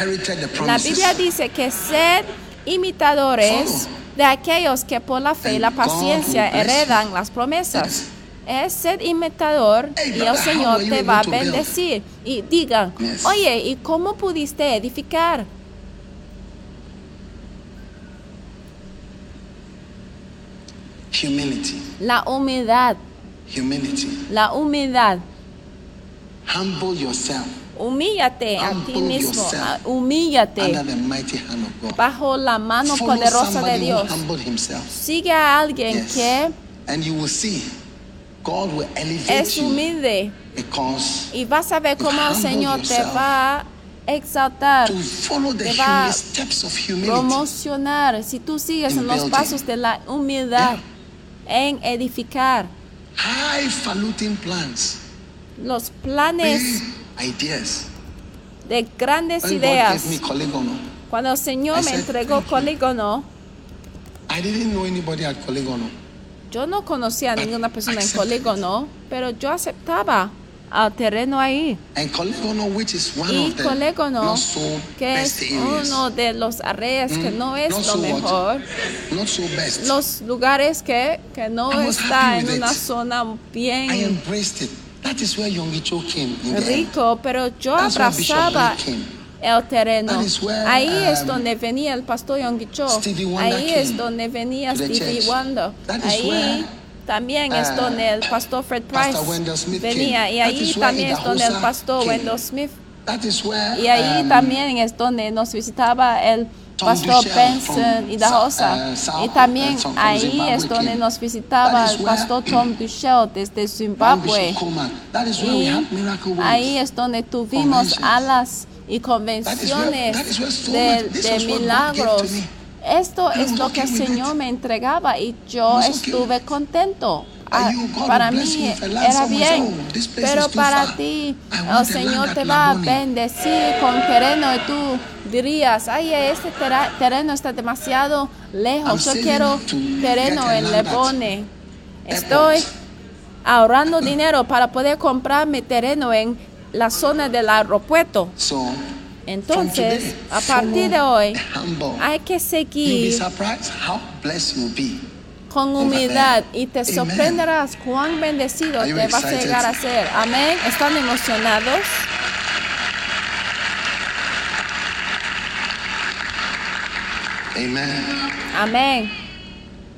S2: La. Biblia dice que ser imitadores
S1: Follow.
S2: de aquellos que por la fe y la paciencia heredan las promesas. Es ser imitador y el Señor te va a bendecir. Y digan, oye, ¿y cómo pudiste edificar?
S1: Humility.
S2: La humildad,
S1: Humility.
S2: la humildad.
S1: Humble yourself
S2: Humíllate a ti mismo, ah, humíllate
S1: under the mighty hand of God.
S2: bajo la mano
S1: Follow
S2: poderosa de Dios. Sigue a alguien
S1: Yes.
S2: que
S1: And you will see
S2: es humilde y vas a ver
S1: You
S2: cómo el Señor te va a exaltar,
S1: to follow the
S2: te va a
S1: humi- steps of humility.
S2: promocionar. Si tú sigues en los pasos de la humildad, en edificar los planes de grandes ideas. Cuando el Señor
S1: I
S2: me entregó. Colígono,
S1: I didn't know anybody at Colegono.
S2: Yo no conocía a ninguna persona en. Colígono, pero yo aceptaba al terreno ahí. Y
S1: so
S2: que es uno de los áreas que
S1: Mm,
S2: no es lo mejor, los lugares que, que no está en una zona bien rico, pero yo abrazaba. El terreno. Ahí es
S1: um,
S2: donde venía el pastor.
S1: Stevie Wonder
S2: Ahí es donde venía Stevie. Wonder. Ahí también es donde el pastor Fred
S1: Pastor
S2: Price venía. Y ahí también es donde el pastor. Wendell Smith Y ahí
S1: um,
S2: también es donde nos visitaba el
S1: Tom
S2: pastor Benson
S1: from
S2: Idahosa.
S1: Sa- uh,
S2: y también ahí es donde nos visitaba el pastor Tom Duchel desde Zimbabue. Y ahí es donde tuvimos alas y convenciones de, milagros. Esto es lo que el Señor me entregaba y yo estuve contento. Ah, para mí era bien,
S1: "Oh, this place
S2: pero para ti el Señor te va a
S1: Laboni."
S2: bendecir con terreno y tú dirías, ay, este terreno está demasiado lejos, yo quiero terreno en Lebone. Estoy ahorrando dinero para poder comprarme terreno en la zona del aeropuerto. Entonces, a partir de hoy, hay que seguir con humildad y te sorprenderás cuán bendecido te vas a llegar a ser. Amén. ¿Están emocionados?
S1: Amen.
S2: Amén.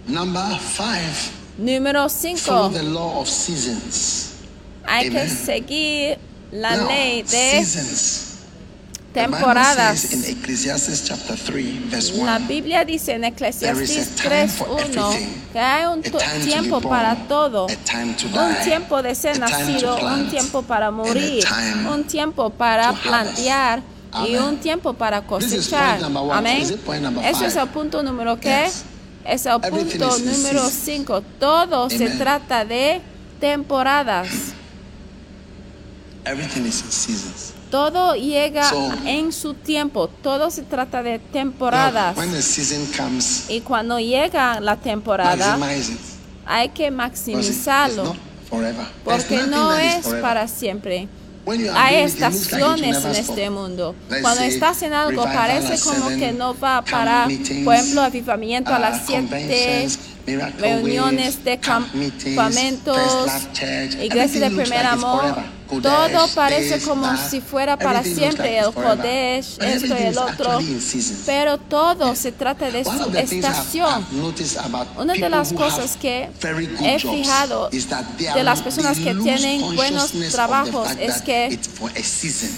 S1: Number five,
S2: Número
S1: follow
S2: 5.
S1: the law of seasons.
S2: Hay que seguir la ley de temporadas.
S1: says in Ecclesiastes chapter 3, verse 1.
S2: La Biblia dice en Eclesiastes
S1: is a time for
S2: 3.1
S1: everything.
S2: que hay un tiempo para todo, un tiempo de ser nacido, un tiempo para morir, un tiempo para plantear y un tiempo para cosechar. Amén. Eso es el punto número qué?
S1: Yes.
S2: Es el punto número
S1: seasons.
S2: 5. Todo se trata de temporadas.
S1: Everything is in seasons.
S2: Todo llega
S1: So-
S2: en su tiempo. Todo se trata de
S1: Now,
S2: temporadas.
S1: when the season comes,
S2: Y cuando llega la temporada, hay que maximizarlo. Porque no es para siempre. Hay estaciones en este mundo. Cuando estás en algo parece como que no va a parar. Por ejemplo, avivamiento a las
S1: uh,
S2: 7,
S1: conventions, Miracle
S2: reuniones
S1: Wave,
S2: de campamentos, iglesia de primer amor. Todo parece como si fuera para siempre, el. Kodesh, esto y el otro. Pero todo se trata de su estación. Una de las cosas que he fijado de las personas que tienen buenos trabajos es que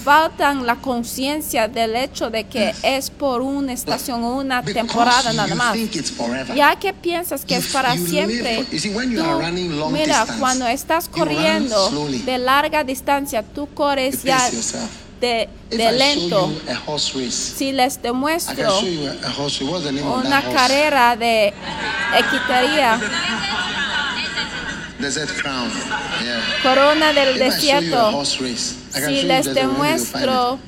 S2: faltan la conciencia del hecho de que es por una estación o una temporada nada más. Ya que piensas que es para siempre, tú, mira, cuando estás corriendo de larga distancia, tú
S1: You
S2: corres ya de, de lento. Si les demuestro una carrera de.
S1: Yeah.
S2: corona del desierto, si les demuestro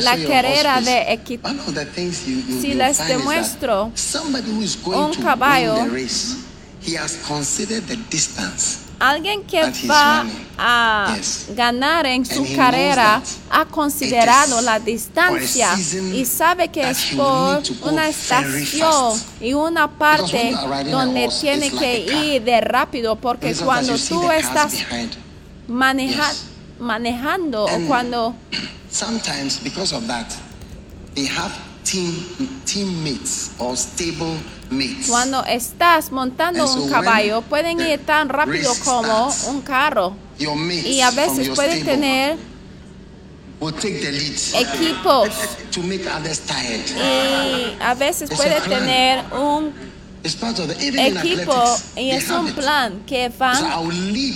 S2: la carrera de equi-
S1: one of the things you, you,
S2: si les demuestro
S1: somebody who is going
S2: un caballo,
S1: he has considered the distance.
S2: Alguien que va a ganar en su carrera ha considerado la distancia y sabe que es por una estación y una parte donde tiene que ir de rápido porque cuando tú estás maneja- manejando o
S1: And-
S2: cuando
S1: Team teammates or stable mates.
S2: cuando estás montando
S1: And so
S2: un caballo pueden ir tan rápido como
S1: starts,
S2: un carro
S1: Your mates
S2: y a veces pueden tener
S1: will take the lead
S2: equipos
S1: to make others tired.
S2: y a veces puede tener un Equipo y es un plan que van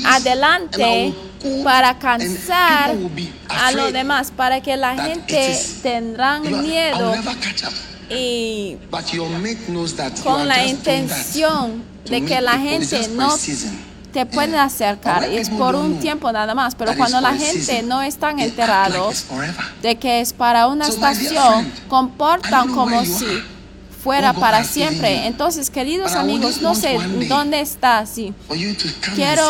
S2: adelante para cansar a los demás, para que la gente tendrán miedo y con la intención de que la gente no te pueden acercar
S1: But
S2: y
S1: when
S2: es por un tiempo nada más, pero cuando la gente no
S1: it's forever.
S2: de que es para una estación, comportan como si. Fuera para siempre. Entonces, queridos amigos, no sé dónde está, sí. Quiero,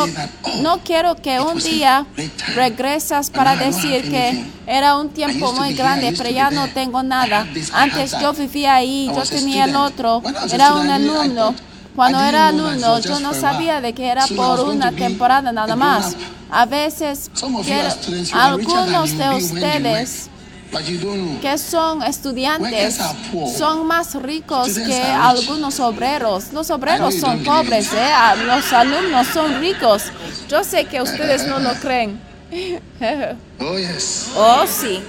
S1: oh,
S2: no quiero que un día regresas para decir que era un tiempo muy grande, pero ya no tengo nada. Antes yo vivía ahí, yo tenía el otro, era un alumno. Cuando era alumno, yo no sabía de que era por una temporada nada más. A veces, quiero- algunos de ustedes que son estudiantes son más ricos que algunos obreros. Los obreros son pobres. ¿eh? Ah, los alumnos son ricos. Yo sé que ustedes no lo creen. [LAUGHS]
S1: Oh
S2: oh, sí.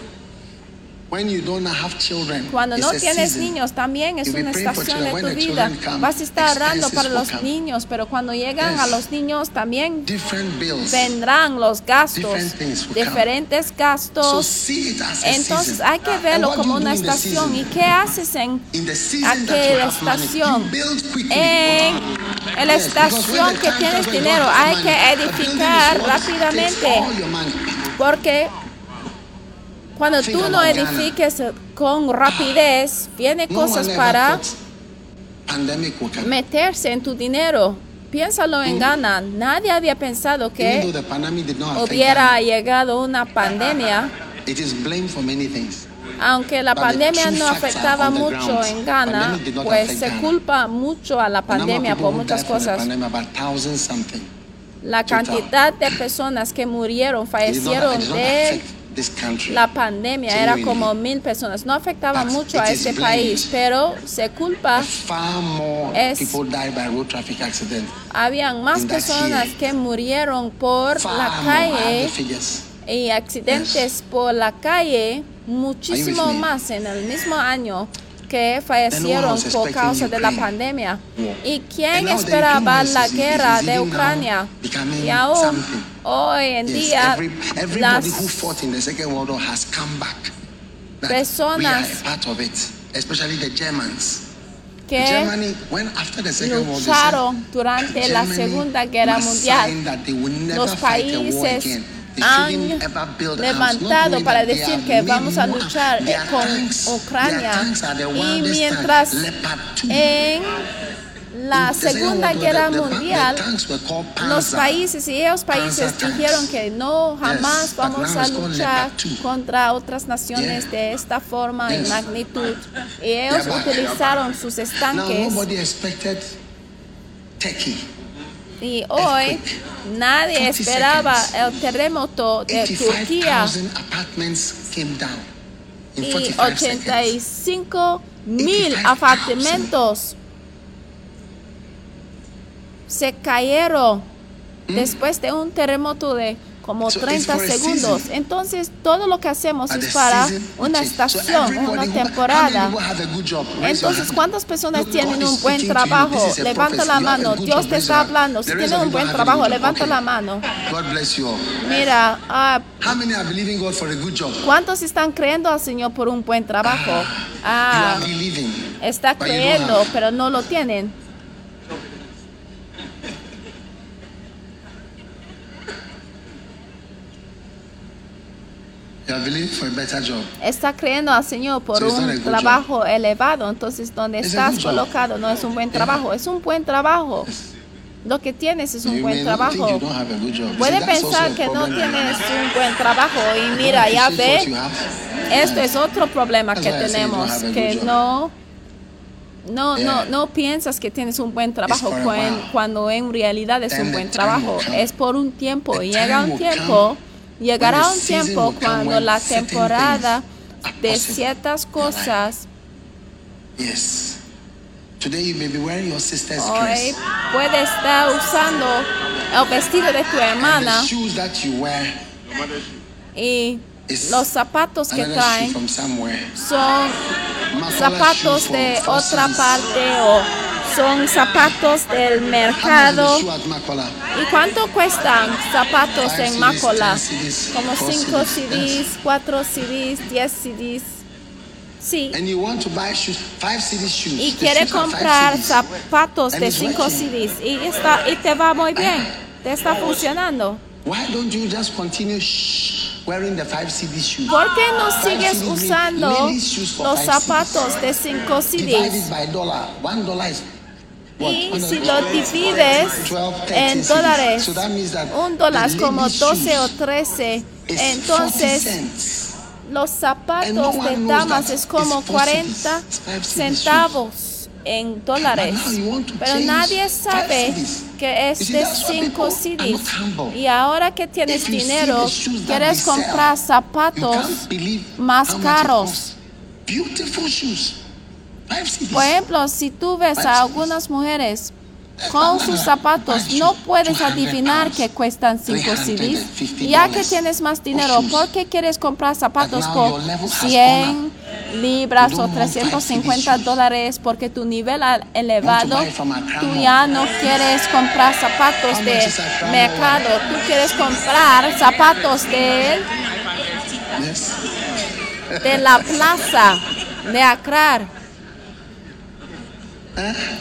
S1: When you don't have children,
S2: Cuando no tienes
S1: season.
S2: niños también es una estación de
S1: children.
S2: tu vida.
S1: come,
S2: Vas a estar orando para los
S1: come.
S2: niños, pero cuando llegan
S1: Yes.
S2: a los niños también
S1: Different bills.
S2: vendrán los gastos,
S1: come.
S2: diferentes
S1: So
S2: gastos.
S1: see it as a
S2: Entonces
S1: season.
S2: hay que verlo como una estación. ¿Y qué haces en aquella estación? En la estación que tienes dinero hay que edificar rápidamente. Porque cuando tú no edifiques con rapidez, viene
S1: No
S2: cosas para meterse en tu dinero. Piénsalo en Ghana. Nadie había pensado que hubiera llegado una pandemia. Aunque la pandemia no afectaba mucho en Ghana, pues se culpa mucho a la pandemia por muchas cosas. La cantidad de personas que murieron, fallecieron de. La pandemia era como mil personas. No afectaba
S1: But
S2: mucho a este país, pero se culpa. Es-
S1: people died by road traffic accident.
S2: Habían más personas que murieron por la calle y accidentes por la calle, muchísimo más en el mismo año que fallecieron por causa de la pandemia. ¿Y quién esperaba la guerra de Ucrania? Y aún hoy en día las Personas que
S1: Germany, when after the Second World War, they said,
S2: lucharon durante la Segunda Guerra Mundial. Los países han levantado para decir que vamos a luchar
S1: their
S2: con Ucrania. Y mientras
S1: tanks, Leopard 2.
S2: en la
S1: Second
S2: Segunda Guerra Mundial, los países y ellos países dijeron que no jamás vamos a luchar contra otras naciones de esta forma y magnitud. Y ellos utilizaron sus estanques. Y hoy nadie
S1: 40
S2: esperaba el terremoto de Turquía
S1: 85,000 apartments came down in
S2: y
S1: 45 seconds.
S2: 85 mil
S1: 85,000.
S2: apartamentos se cayeron después de un terremoto de como
S1: Hmm? So
S2: 30
S1: it's for a
S2: segundos. Entonces, todo lo que hacemos es para una estación, una temporada. Entonces. ¿cuántas personas tienen un buen trabajo? Levanta la mano. Dios te está hablando. Si tienes un buen trabajo, levanta la mano. Mira, ah,
S1: How many are believing God for a good job?
S2: ¿cuántos están creyendo al Señor por un buen trabajo? Ah,
S1: believing.
S2: está creyendo, pero no lo tienen.
S1: You are believing for a better job.
S2: Está creyendo al Señor por
S1: So
S2: un trabajo elevado. Entonces, donde
S1: It's
S2: estás colocado no es un buen trabajo, es un buen trabajo. Lo que tienes es un
S1: You
S2: buen trabajo. Puede pensar que no tienes un buen trabajo y mira, ya ve, esto es otro problema
S1: That's
S2: que tenemos, que no, no, no, no piensas que tienes un buen trabajo cuando en realidad es un buen trabajo. Es por un tiempo y llega un tiempo, llegará un tiempo cuando la temporada de ciertas cosas
S1: Yes. Today you may be wearing your sister's
S2: hoy puede estar usando el vestido de tu hermana y los zapatos que traen son zapatos de otra parte o son zapatos del mercado. ¿Y cuánto cuestan zapatos en Macola? Como
S1: four
S2: 5
S1: CDs,
S2: CDs, 4 CDs, 10 CDs. Sí.
S1: And you want to buy shoes, five CD shoes.
S2: Y quiere comprar zapatos de
S1: it's
S2: 5
S1: working.
S2: CDs y, está, y te va muy bien. Te está funcionando.
S1: Why don't you just continue shh, wearing the five CD shoes?
S2: ¿Por qué no sigues usando los zapatos de 5
S1: Divide
S2: CDs? Y si lo divides
S1: 12, 13
S2: en dólares, un dólar como
S1: ladies'
S2: 12 o
S1: shoes
S2: 13.
S1: is 40
S2: Entonces, los zapatos de damas es como
S1: it's four
S2: 40
S1: CDs. It's five CDs
S2: centavos en dólares. Pero nadie sabe que es de
S1: that's why
S2: 5
S1: people are
S2: CDs.
S1: not humble.
S2: Y ahora que tienes dinero, quieres comprar zapatos más caros.
S1: costs. Beautiful shoes.
S2: Por ejemplo, si tú ves a algunas mujeres con sus zapatos, no puedes adivinar que cuestan 5 CDs. Ya que tienes más dinero, ¿por qué quieres comprar zapatos por 100 libras o 350 dólares? Porque tu nivel ha elevado, tú ya no quieres comprar zapatos de mercado, tú quieres comprar zapatos de, de la plaza de Accra.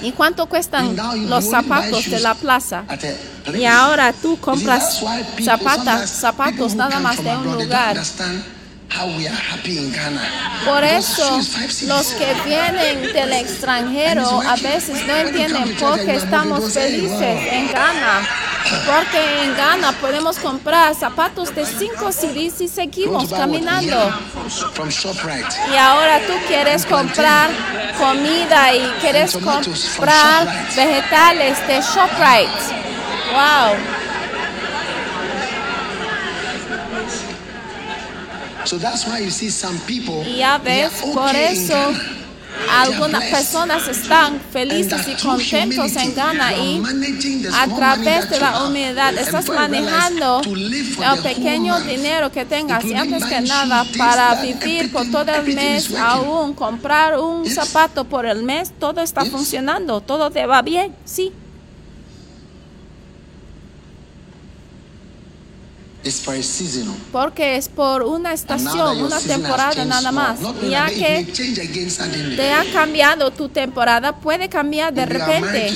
S2: ¿Y cuánto cuestan los zapatos de la plaza? Y ahora tú compras
S1: sometimes
S2: zapatos nada más de un lugar.
S1: Understand how we are happy in Ghana.
S2: Por eso los que vienen del extranjero a veces no entienden por qué estamos felices en Ghana. Porque en Ghana podemos comprar zapatos de 5 CDs y seguimos caminando. Y ahora tú quieres comprar comida y quieres comprar vegetales de ShopRite. Wow.
S1: So that's why you see some people.
S2: Ya ves, por
S1: okay
S2: eso algunas personas están felices y contentos en Ghana y a través de la humildad estás manejando el pequeño dinero que tengas. Y antes que nada para vivir por todo el mes, aún comprar un zapato por el mes, todo está funcionando, todo te va bien, sí.
S1: It's for a season.
S2: Porque es por una estación, una temporada nada más. ya que te ha cambiado tu temporada, puede cambiar de repente.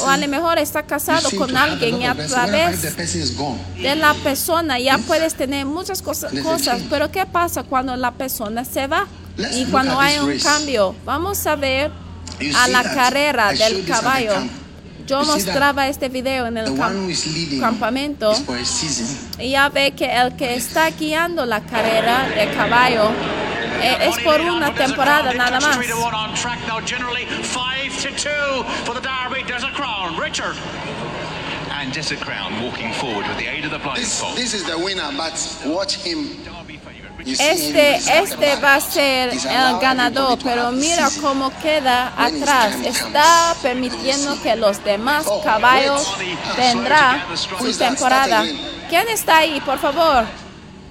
S2: O a lo mejor está
S1: you
S2: casado con alguien y a través de la persona ya puedes tener muchas cosas, cosas. Pero ¿qué pasa cuando la persona se va? Y cuando hay un cambio, vamos a ver a la carrera del caballo.
S1: Camp.
S2: Yo mostraba este video en
S1: The
S2: el
S1: one
S2: cam-
S1: who is leading
S2: campamento y ya ve que el que está guiando la carrera de caballo eh, es por una temporada nada más.
S3: Derby. There's a crown. Richard.
S4: And Desert Crown walking forward with the aid of the
S1: This,
S4: blindfold.
S1: this is the winner, but watch him.
S4: Derby favourite.
S1: You see
S2: Este, este va a ser el ganador, pero mira cómo queda atrás. Está permitiendo que los demás caballos
S1: Who
S2: su temporada. ¿Quién está ahí, por favor?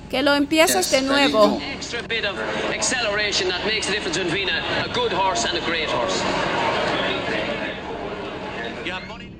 S2: Que lo empieces
S1: Yes,
S2: de nuevo.
S3: Yeah, money.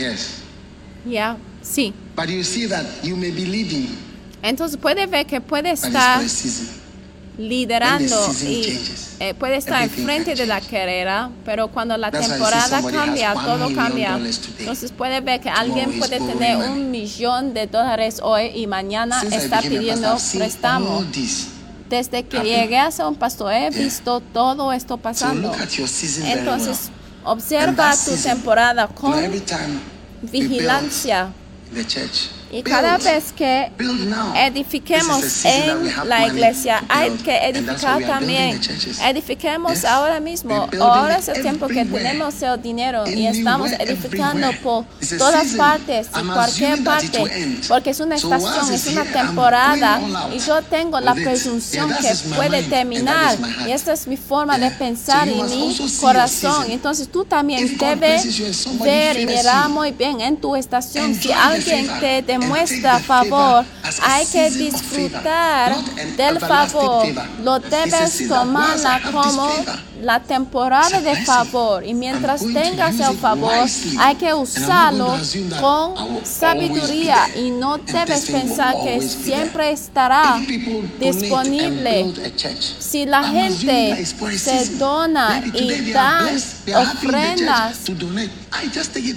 S1: Yes.
S2: Ya, sí.
S1: But you see that you may be leading,
S2: Entonces puede ver que puede estar liderando y eh, puede estar enfrente de la carrera, pero cuando la
S1: That's
S2: temporada cambia, todo cambia. Entonces puede ver que alguien puede tener un millón de dólares hoy y mañana
S1: Since
S2: está pidiendo préstamo. Desde que
S1: happen.
S2: llegué a ser un pastor he
S1: Yeah.
S2: visto todo esto
S1: So
S2: pasando.
S1: very
S2: Entonces. Observa tu temporada con vigilancia. Y cada vez que edifiquemos en la iglesia, hay que edificar también. Edifiquemos ahora mismo. Ahora es el tiempo que tenemos el dinero y estamos edificando por todas partes
S1: I'm
S2: cualquier parte, porque es una estación, es una temporada y yo tengo la presunción que puede terminar y esta es mi forma de pensar y mi corazón. Entonces tú también debes ver y mirar muy bien en tu estación. Si alguien te
S1: take
S2: demuestra
S1: favor
S2: hay que disfrutar del favor. Lo debes
S1: this
S2: como la temporada de favor. Y mientras tengas el favor hay que usarlo con sabiduría. Y no debes pensar que siempre estará disponible. Si la gente se dona y
S1: church
S2: ofrendas,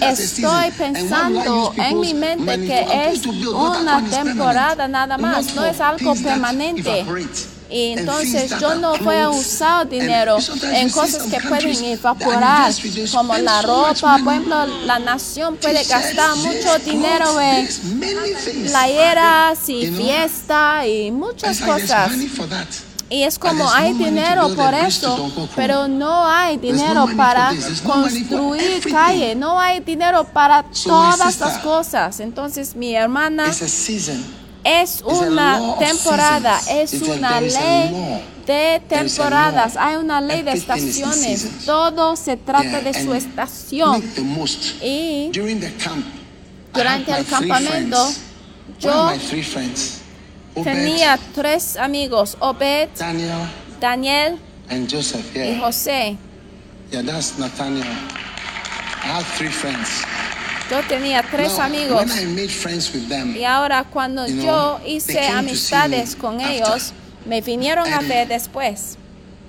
S2: Estoy pensando en mi mente que es una temporada nada más, no es algo permanente. Y entonces yo no voy a usar dinero en cosas que pueden evaporar, como la ropa. Por ejemplo, la nación puede gastar mucho dinero en playeras y fiesta y muchas cosas. Y es como hay dinero por eso, pero no hay dinero para construir calle, no hay dinero para todas las cosas. Entonces mi hermana. Es una temporada, es una ley de temporadas, hay una ley de estaciones, todo se trata de su estación. Y
S1: During the camp, I
S2: durante el campamento, yo tenía tres amigos, Obed,
S1: Daniel,
S2: Daniel
S1: and Joseph.
S2: y José.
S1: yeah, that's Nathaniel. I have three friends.
S2: Yo tenía tres amigos. Y ahora cuando yo
S1: they
S2: hice amistades con ellos, me vinieron a ver después.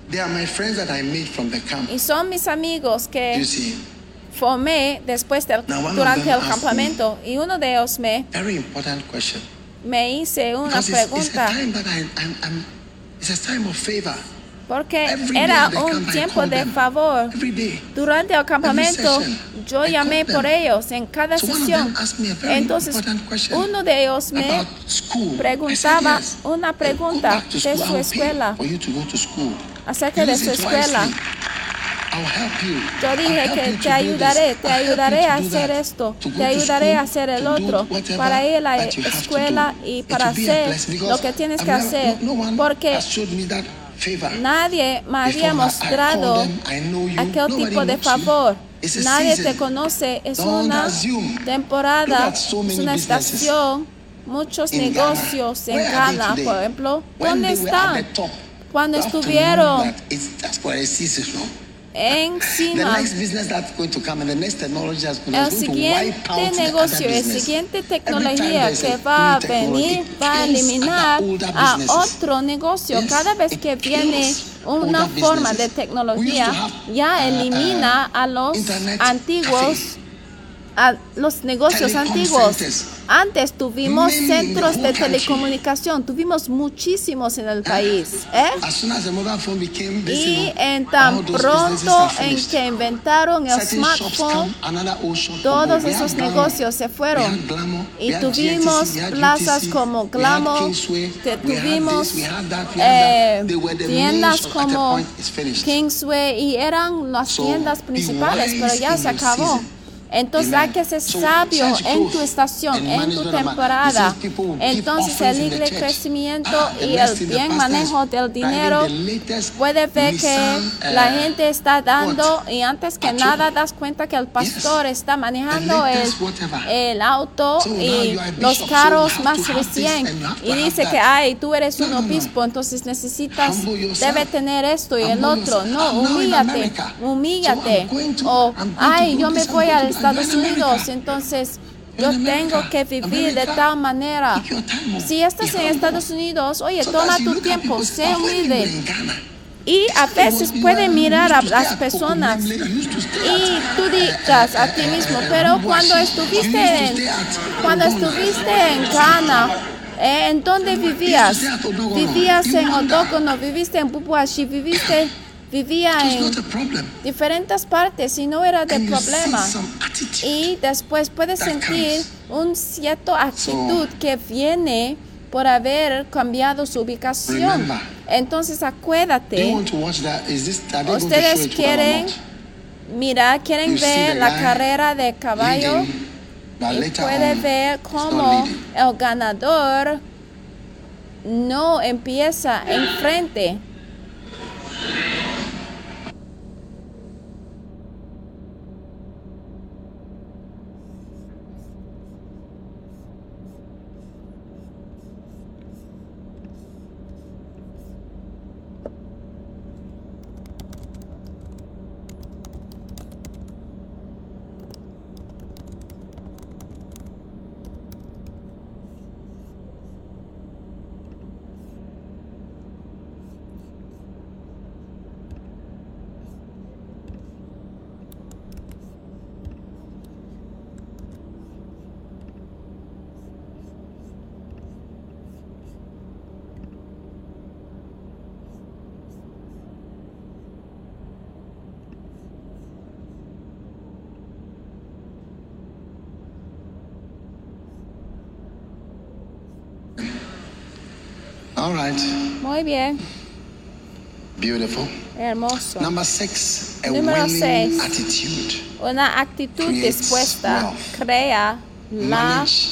S1: they are my friends that I made from the camp.
S2: Y son mis amigos que formé después del, durante el campamento. Y uno de ellos me, me hice una pregunta. Porque era un tiempo de favor. Durante el campamento yo llamé por ellos en cada sesión. Entonces uno de ellos me preguntaba una pregunta de su escuela. acerca de su escuela.
S1: wisely. I'll help you.
S2: Yo dije que te ayudaré, te ayudaré a hacer esto, te ayudaré a hacer el otro, para ir a la escuela y para hacer lo que tienes que hacer, porque nadie me había mostrado aquel tipo de favor. Nadie te conoce, es una temporada, es una estación, muchos negocios en Ghana, por ejemplo. ¿Dónde están? Cuando estuvieron encima. El siguiente negocio, el siguiente tecnología que va a venir va a eliminar a otro negocio. Cada vez que viene una forma de tecnología, ya
S1: uh,
S2: elimina
S1: uh,
S2: a los antiguos. A los negocios antiguos. Antes tuvimos centros de telecomunicación, tuvimos muchísimos en el país. ¿eh? Y en tan
S1: all those
S2: pronto en que inventaron el smartphone, todos esos negocios se fueron y tuvimos plazas como Glamour, tuvimos eh, tiendas como. Kingsway y eran las tiendas principales, pero ya se acabó. Entonces hay que ser sabio en tu estación, en tu temporada. Entonces el libre crecimiento
S1: Ah,
S2: y el bien manejo del dinero puede ver que
S1: Nissan,
S2: la
S1: uh,
S2: gente está dando y antes que nada das cuenta que el pastor está manejando el, el auto y los carros más recién. y dice que ay tú eres un obispo entonces necesitas debe tener esto y el otro no humíllate humíllate. o ay yo me voy
S1: going
S2: a
S1: to-
S2: Estados Unidos entonces yo tengo que vivir de tal manera. Si estás en. Estados Unidos oye toma tu tiempo sé
S1: "Oh, when you were
S2: humilde y a veces puede mirar a las personas y tú digas a ti mismo, pero cuando estuviste
S1: to
S2: en, cuando estuviste en Ghana, eh, ¿en dónde vivías? Vivías en. Odogono, viviste en Bubuashi, viviste, vivía en diferentes partes y no era de problema. Y después puedes sentir
S1: comes.
S2: un cierto actitud que viene por haber cambiado su ubicación. Entonces acuérdate. Ustedes quieren,
S1: our
S2: mira, quieren ver la carrera de caballo y puede ver cómo el ganador no empieza enfrente.
S1: Right.
S2: Muy bien,
S1: Beautiful.
S2: hermoso.
S1: Number six, a
S2: Número
S1: willing
S2: seis.
S1: attitude.
S2: Una actitud dispuesta
S1: wealth.
S2: crea la
S1: Manage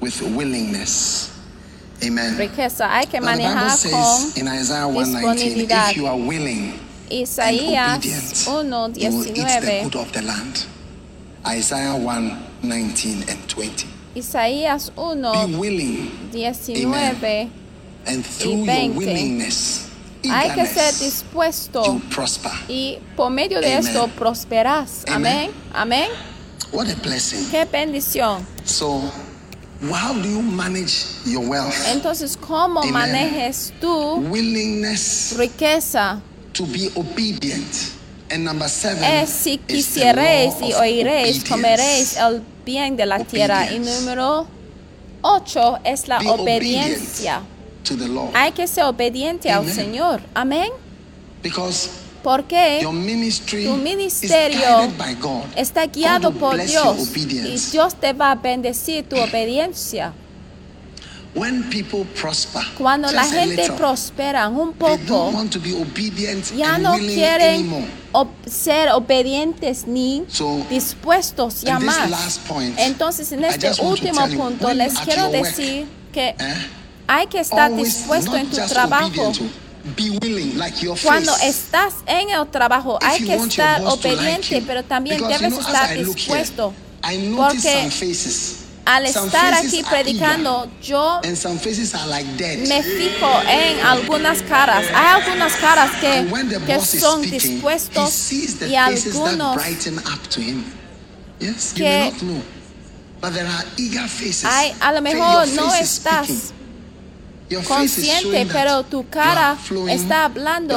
S1: with willingness. Amen.
S2: riqueza. Hay que
S1: Now,
S2: manejar con
S1: in Isaiah 119, if you are willing and
S2: Isaías
S1: obedient,
S2: 1,
S1: you will eat the good of the land. Isaiah 1, 19 and 20.
S2: Isaías 1,
S1: Be willing,
S2: 19.
S1: and
S2: 20.
S1: willingness,
S2: Hay que ser dispuesto y por medio de
S1: Amen.
S2: esto prosperás. Amén. Amén.
S1: What a blessing.
S2: Qué bendición.
S1: So, how do you manage your wealth?
S2: Entonces, ¿cómo
S1: Amen.
S2: manejes tu
S1: Willingness
S2: riqueza?
S1: to be obedient. And number seven
S2: Es si quisierais y oiréis, comeréis el bien de la tierra. Y número 8 es la
S1: Be
S2: obediencia.
S1: obedient to the law.
S2: Hay que ser obediente al. Señor. Amén.
S1: Because
S2: Porque
S1: your ministry
S2: tu
S1: is
S2: ministerio
S1: guided by God.
S2: está guiado por Dios y. Dios te va a bendecir tu obediencia.
S1: When people prosper,
S2: Cuando la gente
S1: little,
S2: prospera un poco,
S1: want to be obedient
S2: ya
S1: and
S2: no quieren ob- ser obedientes ni
S1: So,
S2: dispuestos ya más.
S1: point,
S2: Entonces, en este último
S1: you,
S2: punto les quiero
S1: work,
S2: decir que
S1: Eh?
S2: Hay que estar dispuesto en tu trabajo.
S1: obedient to, be willing, like your
S2: Cuando
S1: face.
S2: estás en el trabajo, hay que estar obediente, pero también debes estar dispuesto. Porque al estar aquí predicando, yo me fijo en algunas caras. Hay algunas caras que, que son dispuestos y algunos
S1: brighten up to him. Yes, you
S2: que-
S1: may not know. But there are eager faces.
S2: hay, a lo mejor no estás
S1: speaking. Your face is
S2: consciente, pero tu cara está hablando.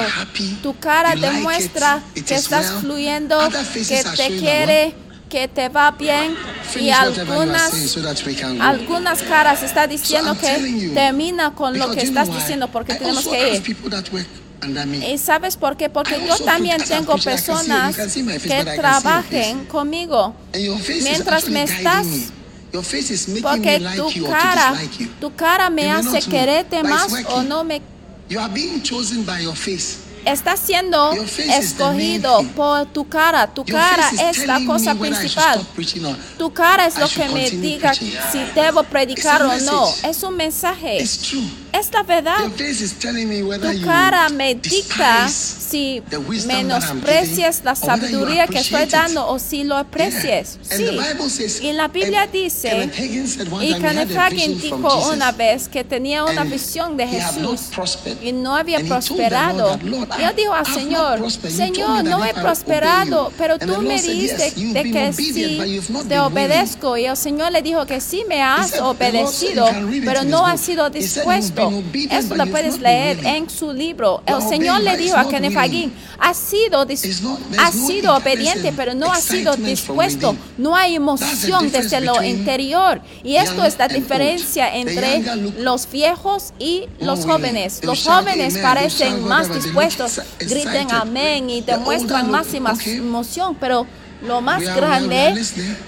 S2: Tu cara demuestra que estás fluyendo, que te quiere, que te va bien. Y algunas, algunas caras está diciendo que termina con lo que estás diciendo porque tenemos que ir.
S1: people that work under me.
S2: ¿Y sabes por qué? Porque yo también tengo personas que trabajen conmigo. Mientras me estás-
S1: guiding me. Your face is making
S2: Porque tu cara, tu cara me hace quererte más o no me
S1: You are being chosen by your face.
S2: está siendo escogido por tu cara. Tu cara es la cosa principal. Tu cara es lo que me diga si debo predicar o no. Es un mensaje. Es la verdad. Tu cara me dicta si menosprecias la sabiduría que estoy dando o si lo.
S1: And
S2: Sí. Y la Biblia dice, y Kenneth Hagin dijo una vez que tenía una visión de Jesús y no había prosperado.
S1: that, "Lord,
S2: Y él dijo al
S1: not
S2: Señor, Señor, no he prosperado,
S1: you."
S2: pero tú me
S1: said,
S2: dices
S1: "Yes, you've
S2: de que sí te
S1: willing."
S2: obedezco. Y el Señor le dijo que sí me has
S1: said, "The Lord said
S2: obedecido, pero no has sido
S1: He said, "You've
S2: dispuesto.
S1: But
S2: lo puedes leer
S1: willing."
S2: en su libro. El Señor le dijo a Kenneth. Hagin, has sido,
S1: no
S2: sido obediente, pero no has sido dispuesto. No hay emoción desde lo interior. Y esto es la diferencia entre los viejos y los jóvenes. Los jóvenes parecen más dispuestos, griten amén y demuestran más y más
S1: okay.
S2: emoción, pero lo más grande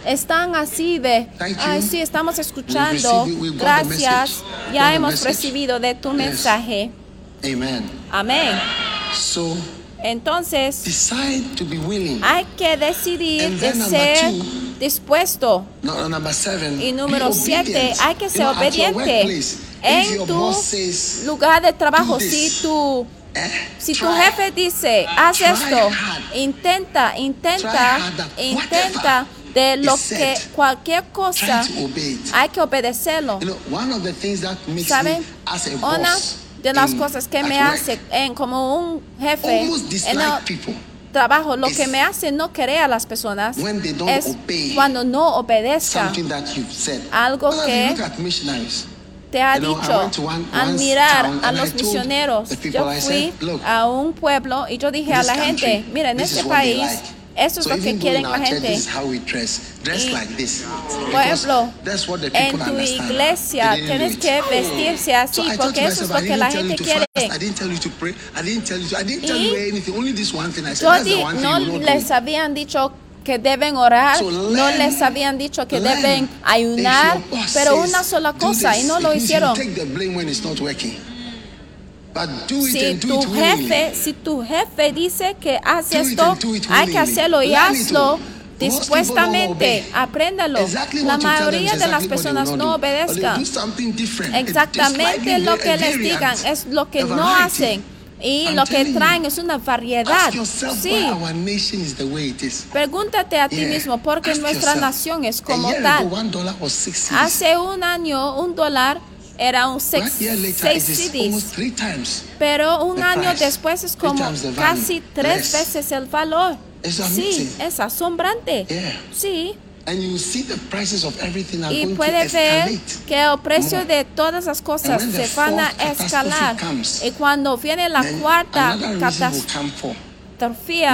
S2: están así de, ay sí, estamos escuchando, gracias, ya hemos recibido de tu mensaje.
S1: Amen.
S2: Amén. Entonces,
S1: decide to be willing.
S2: hay que decidir de ser dispuesto. Y número siete,
S1: obedient.
S2: hay que ser obediente. En tu lugar de trabajo,
S1: "Do
S2: si
S1: this",
S2: tu,
S1: eh,
S2: si tu jefe dice, haz esto, intenta, intenta, intenta de lo que cualquier cosa hay que obedecerlo. ¿Saben? Una de las cosas que me hace en, como un jefe en el trabajo, lo que me hace no querer a las personas
S1: when they don't
S2: es
S1: obey
S2: cuando no obedezca
S1: something that you've said.
S2: Algo que- te ha dicho
S1: went to one-
S2: al
S1: one
S2: mirar
S1: town
S2: a los misioneros. Yo fui
S1: said, "Look,
S2: a un pueblo y yo dije a la gente, miren, en este país, eso es lo que quieren la gente. Y. Por ejemplo, en tu iglesia tienes que vestirse así porque eso es lo que la gente quiere.
S1: fast. I didn't tell you to pray. I didn't tell you. To, I didn't tell
S2: Y
S1: you anything. Only this one thing. I said
S2: Yo no les habían dicho que deben orar, no les habían dicho que deben ayunar, pero una sola
S1: "Do
S2: cosa
S1: this,"
S2: y no lo hicieron. Si tu jefe, si tu jefe dice que haz esto, hay que hacerlo y hazlo dispuestamente. Apréndalo.
S1: Exactly
S2: La mayoría de las
S1: exactly what they
S2: personas no obedezcan. exactamente lo que les digan, es lo que no hacen. Y
S1: I'm
S2: lo que
S1: telling you.
S2: traen es una variedad. Sí. Pregúntate a ti
S1: Yeah.
S2: mismo, porque
S1: Ask
S2: nuestra
S1: yourself.
S2: nación es como tal.
S1: ago.
S2: Hace un año un dólar era un seis,
S1: later,
S2: seis CDs, pero un año
S1: price.
S2: después es como casi tres
S1: Less.
S2: veces el valor. Sí, es asombrante.
S1: Yeah.
S2: Sí,
S1: And you see the prices of everything are
S2: y puede ver que el precio de todas las cosas se
S1: the
S2: van a escalar. Y cuando viene la cuarta catástrofe,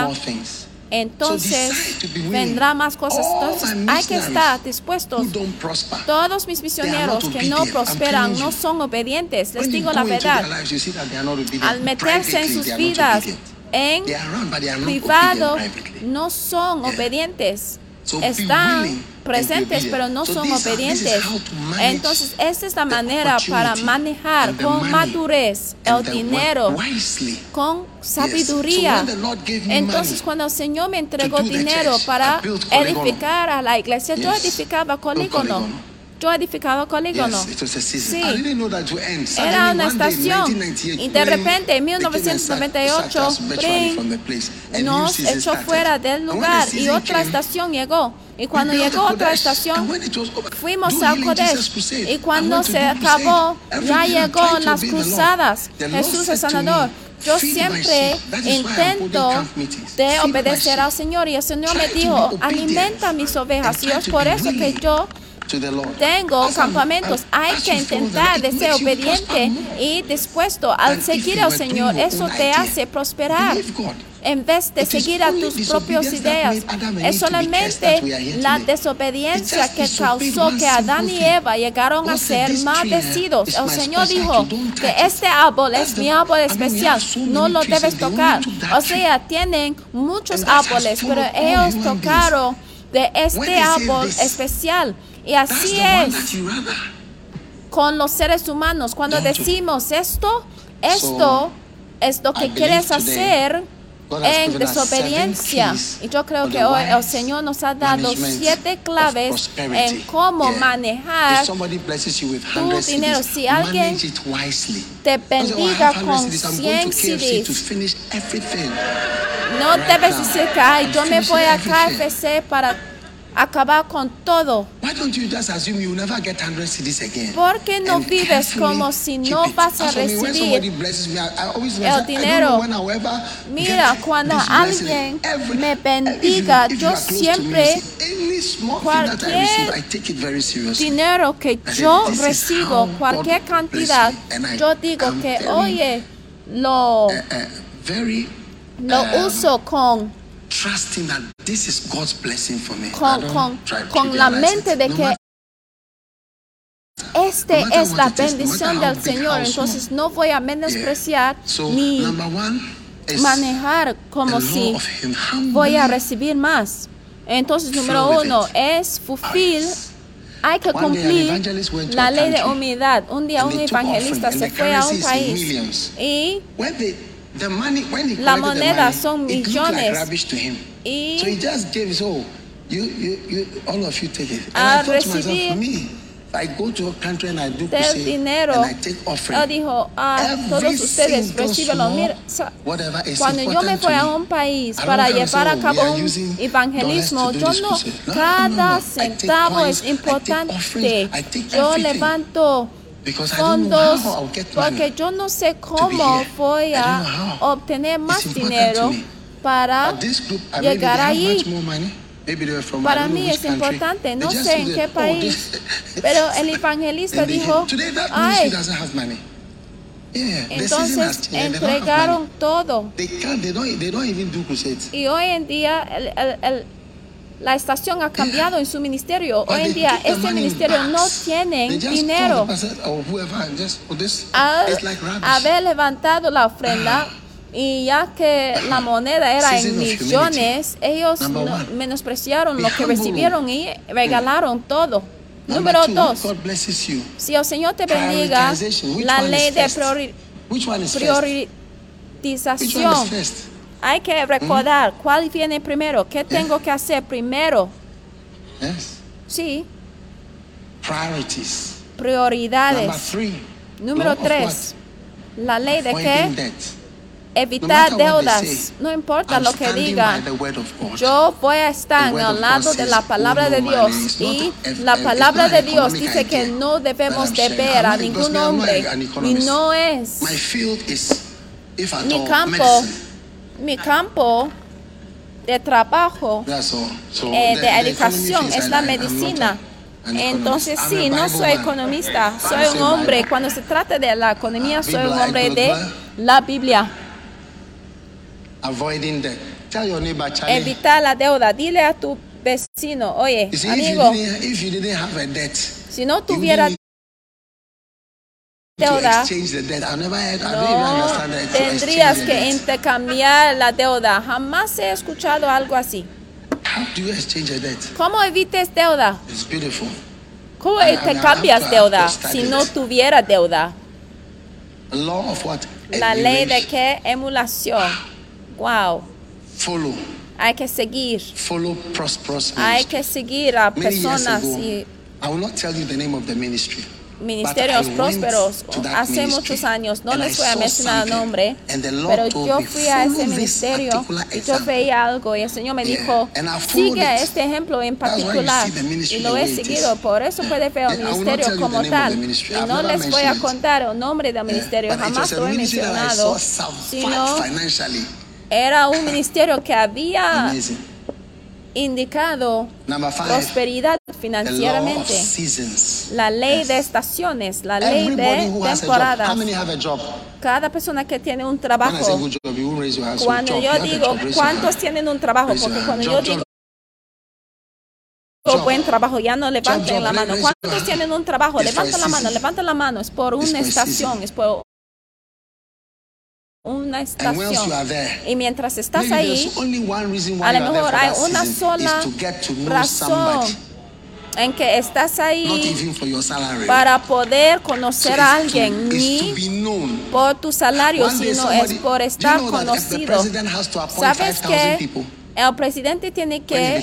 S2: entonces vendrá más cosas. Entonces hay que estar dispuestos.
S1: Who don't prosper.
S2: Todos mis
S1: are
S2: misioneros que no prosperan no son obedientes. Les digo
S1: go
S2: la verdad. Al meterse en sus vidas, en privado no son obedientes. Están presentes, pero no
S1: So
S2: son obedientes. Entonces, esta es la manera para manejar con madurez el dinero, con sabiduría. Entonces, cuando el Señor me entregó dinero para edificar a la iglesia, yo edificaba Colígono.
S1: Polygon.
S2: Yo edificaba
S1: season.
S2: Sí. Era una estación
S1: 1998,
S2: y de repente en
S1: became a
S2: 1998
S1: sack- sacked us virtually
S2: Spring
S1: from the place. A new
S2: nos echó fuera del lugar y otra estación llegó. Y cuando llegó otra estación, fuimos
S1: do
S2: a
S1: healing Jesus
S2: Kodesh. Y cuando se acabó, ya llegó las cruzadas. Jesús es sanador. Yo
S1: "Feed my
S2: siempre
S1: sheep." That is why I'm holding
S2: intento de obedecer al. Señor y el Señor me dijo, alimenta mis ovejas. Y es por eso que yo. Tengo campamentos. Hay que intentar de ser obediente y dispuesto al seguir al Señor. Eso te hace prosperar en vez de seguir a tus propias ideas. Es solamente la desobediencia que causó que Adán y. Eva llegaron a ser
S1: "This tree, eh,
S2: maldecidos. El Señor dijo que
S1: touch it."
S2: este árbol es mi árbol especial. No lo debes tocar. O sea, tienen muchos árboles, pero ellos tocaron de este árbol especial. Y así es con los seres humanos. Cuando decimos esto, esto es lo que quieres hacer en desobediencia. Y yo creo que hoy el Señor nos ha dado siete claves en cómo manejar tu
S1: 100
S2: dinero. Si alguien te
S1: Don't say, "Oh, I
S2: bendiga
S1: have 100
S2: con
S1: CDs, I'm going
S2: 100
S1: to KFC to
S2: CDs. No debes decir que "Ay, yo me voy a. KFC para acabar con todo.
S1: Why don't you just assume you will never get 100 CDs again?
S2: ¿Por qué no vives como si no vas a recibir el dinero? Mira, cuando alguien me bendiga, yo siempre, cualquier dinero que yo
S1: "This is
S2: recibo, cualquier cantidad,
S1: bless me." And I
S2: yo digo que, oye, lo,
S1: uh, very
S2: lo
S1: um,
S2: uso con,
S1: trusting that this is God's blessing for me.
S2: Con, con, con la mente de que este es la bendición del Señor. Entonces no voy a menospreciar ni manejar como si voy a recibir más. Entonces, número uno es fulfill. Hay que cumplir la ley de humildad. Un día un evangelista se fue a un país y
S1: When they, the money, when he
S2: La moneda
S1: money,
S2: son millones. Y-
S1: so he just gave his all. You, you, you, all of you take it. And
S2: A
S1: I thought to myself,
S2: recibir
S1: for me, if I go to a country and I do
S2: del dinero.
S1: and I take offering,
S2: Él dijo,
S1: every
S2: todos ustedes
S1: small,
S2: Mira, sa-
S1: whatever is
S2: cuando yo me fui a un país para llevar a
S1: "Oh,
S2: cabo un evangelismo, yo no,
S1: crusade." No, no, no,
S2: cada centavo es importante. Yo levanto Fondos porque yo no sé cómo voy a obtener más dinero para llegar allí.
S1: much more money. Maybe they were from, I
S2: Para mí es importante, no sé en qué
S1: "Oh,
S2: país,
S1: this-"
S2: pero el [LAUGHS] evangelista dijo,
S1: Today that
S2: ay, entonces
S1: have
S2: entregaron todo. Y hoy en día el- el- el- la estación ha cambiado en su ministerio. Hoy en día este ministerio no tiene dinero.
S1: oh.
S2: Al
S1: rubbish.
S2: haber levantado la ofrenda y ya que la moneda era en millones, ellos menospreciaron lo que recibieron y regalaron todo.
S1: Number
S2: Número dos, si el Señor te bendiga, la ley de priori-
S1: Which
S2: Hay que recordar cuál viene primero, qué tengo que hacer primero.
S1: Yes.
S2: Sí,
S1: Priorities.
S2: Prioridades.
S1: three.
S2: Número tres, la ley de que evitar
S1: No
S2: deudas.
S1: say,
S2: No importa
S1: I'm
S2: lo que
S1: standing
S2: diga.
S1: by the word of God.
S2: Yo voy a estar
S1: of
S2: lado de la palabra
S1: "Oh,
S2: de Dios y la palabra de Dios dice que no debemos
S1: I'm
S2: de
S1: sharing.
S2: ver
S1: I'm
S2: a ningún hombre y no es mi campo,
S1: medicine.
S2: Mi campo de trabajo eh, de educación es la medicina. Entonces sí, no soy economista, soy un hombre. Cuando se trata de la economía, soy un hombre de la Biblia. Evitar la deuda. Dile a tu vecino, oye, amigo, si no tuviera
S1: even
S2: no tendrías que intercambiar la deuda. Jamás he escuchado algo así. ¿Cómo evites deuda? ¿Cómo intercambias deuda si no tuviera deuda? La ley de qué? Emulación. Wow.
S1: Follow.
S2: Hay que seguir. Hay que seguir a personas y
S1: I will not tell you the name of the ministry.
S2: Ministerios prósperos hace muchos años. No les voy a mencionar nombre, pero yo fui a ese
S1: "Follow this
S2: ministerio y yo
S1: example."
S2: veía algo y el Señor me dijo, sigue este ejemplo en particular y lo he seguido. Por eso puede ver el ministerio como tal. Y no les voy a contar el nombre del ministerio, jamás lo he mencionado, sino era un ministerio que había. Indicado prosperidad financieramente. La ley de estaciones, la ley de temporadas. Cada persona que tiene un trabajo, cuando yo digo cuántos tienen un trabajo, porque cuando yo digo buen trabajo, ya no levanten la mano. ¿Cuántos tienen un trabajo? Levanten la mano, levanten la mano. Es por una estación, es por una estación.
S1: there,
S2: Y mientras estás ahí, a lo mejor hay una sola razón en que estás ahí para poder conocer a alguien, ni por tu salario, sino es por estar conocido.
S1: president has to appoint
S2: ¿Sabes
S1: 5,000
S2: que
S1: people?
S2: el presidente tiene que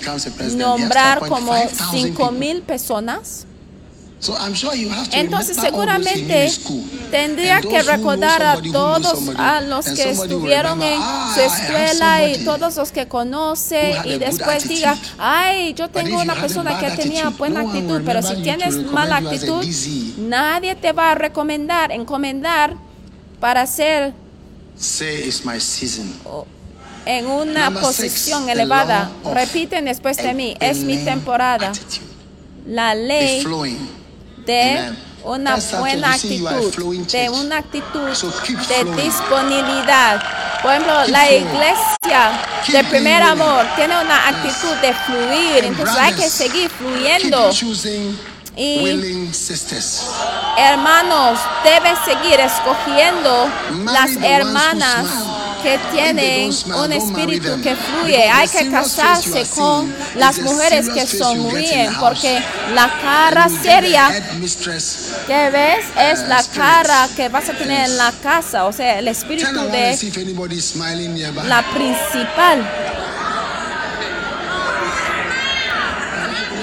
S2: nombrar como
S1: 5,000
S2: 5 mil personas? Entonces seguramente tendría que recordar a todos a los que estuvieron en
S1: "Ah,
S2: su escuela y todos los que conoce y después diga, ay, yo
S1: But
S2: tengo
S1: if you
S2: una persona que tenía buena actitud, pero si tienes mala actitud, nadie te va a recomendar, encomendar para ser en una posición elevada. Repiten después de mí, es mi temporada. La ley. De una buena actitud, de una actitud de disponibilidad. Por ejemplo, la iglesia de primer amor tiene una actitud de fluir, entonces hay que seguir fluyendo. Y-. Hermanos, debes seguir escogiendo las hermanas. Que tienen un espíritu que fluye. Hay que casarse con las mujeres que sonríen, porque la cara seria que ves es la cara que vas a tener en la casa, o sea, el espíritu de la principal.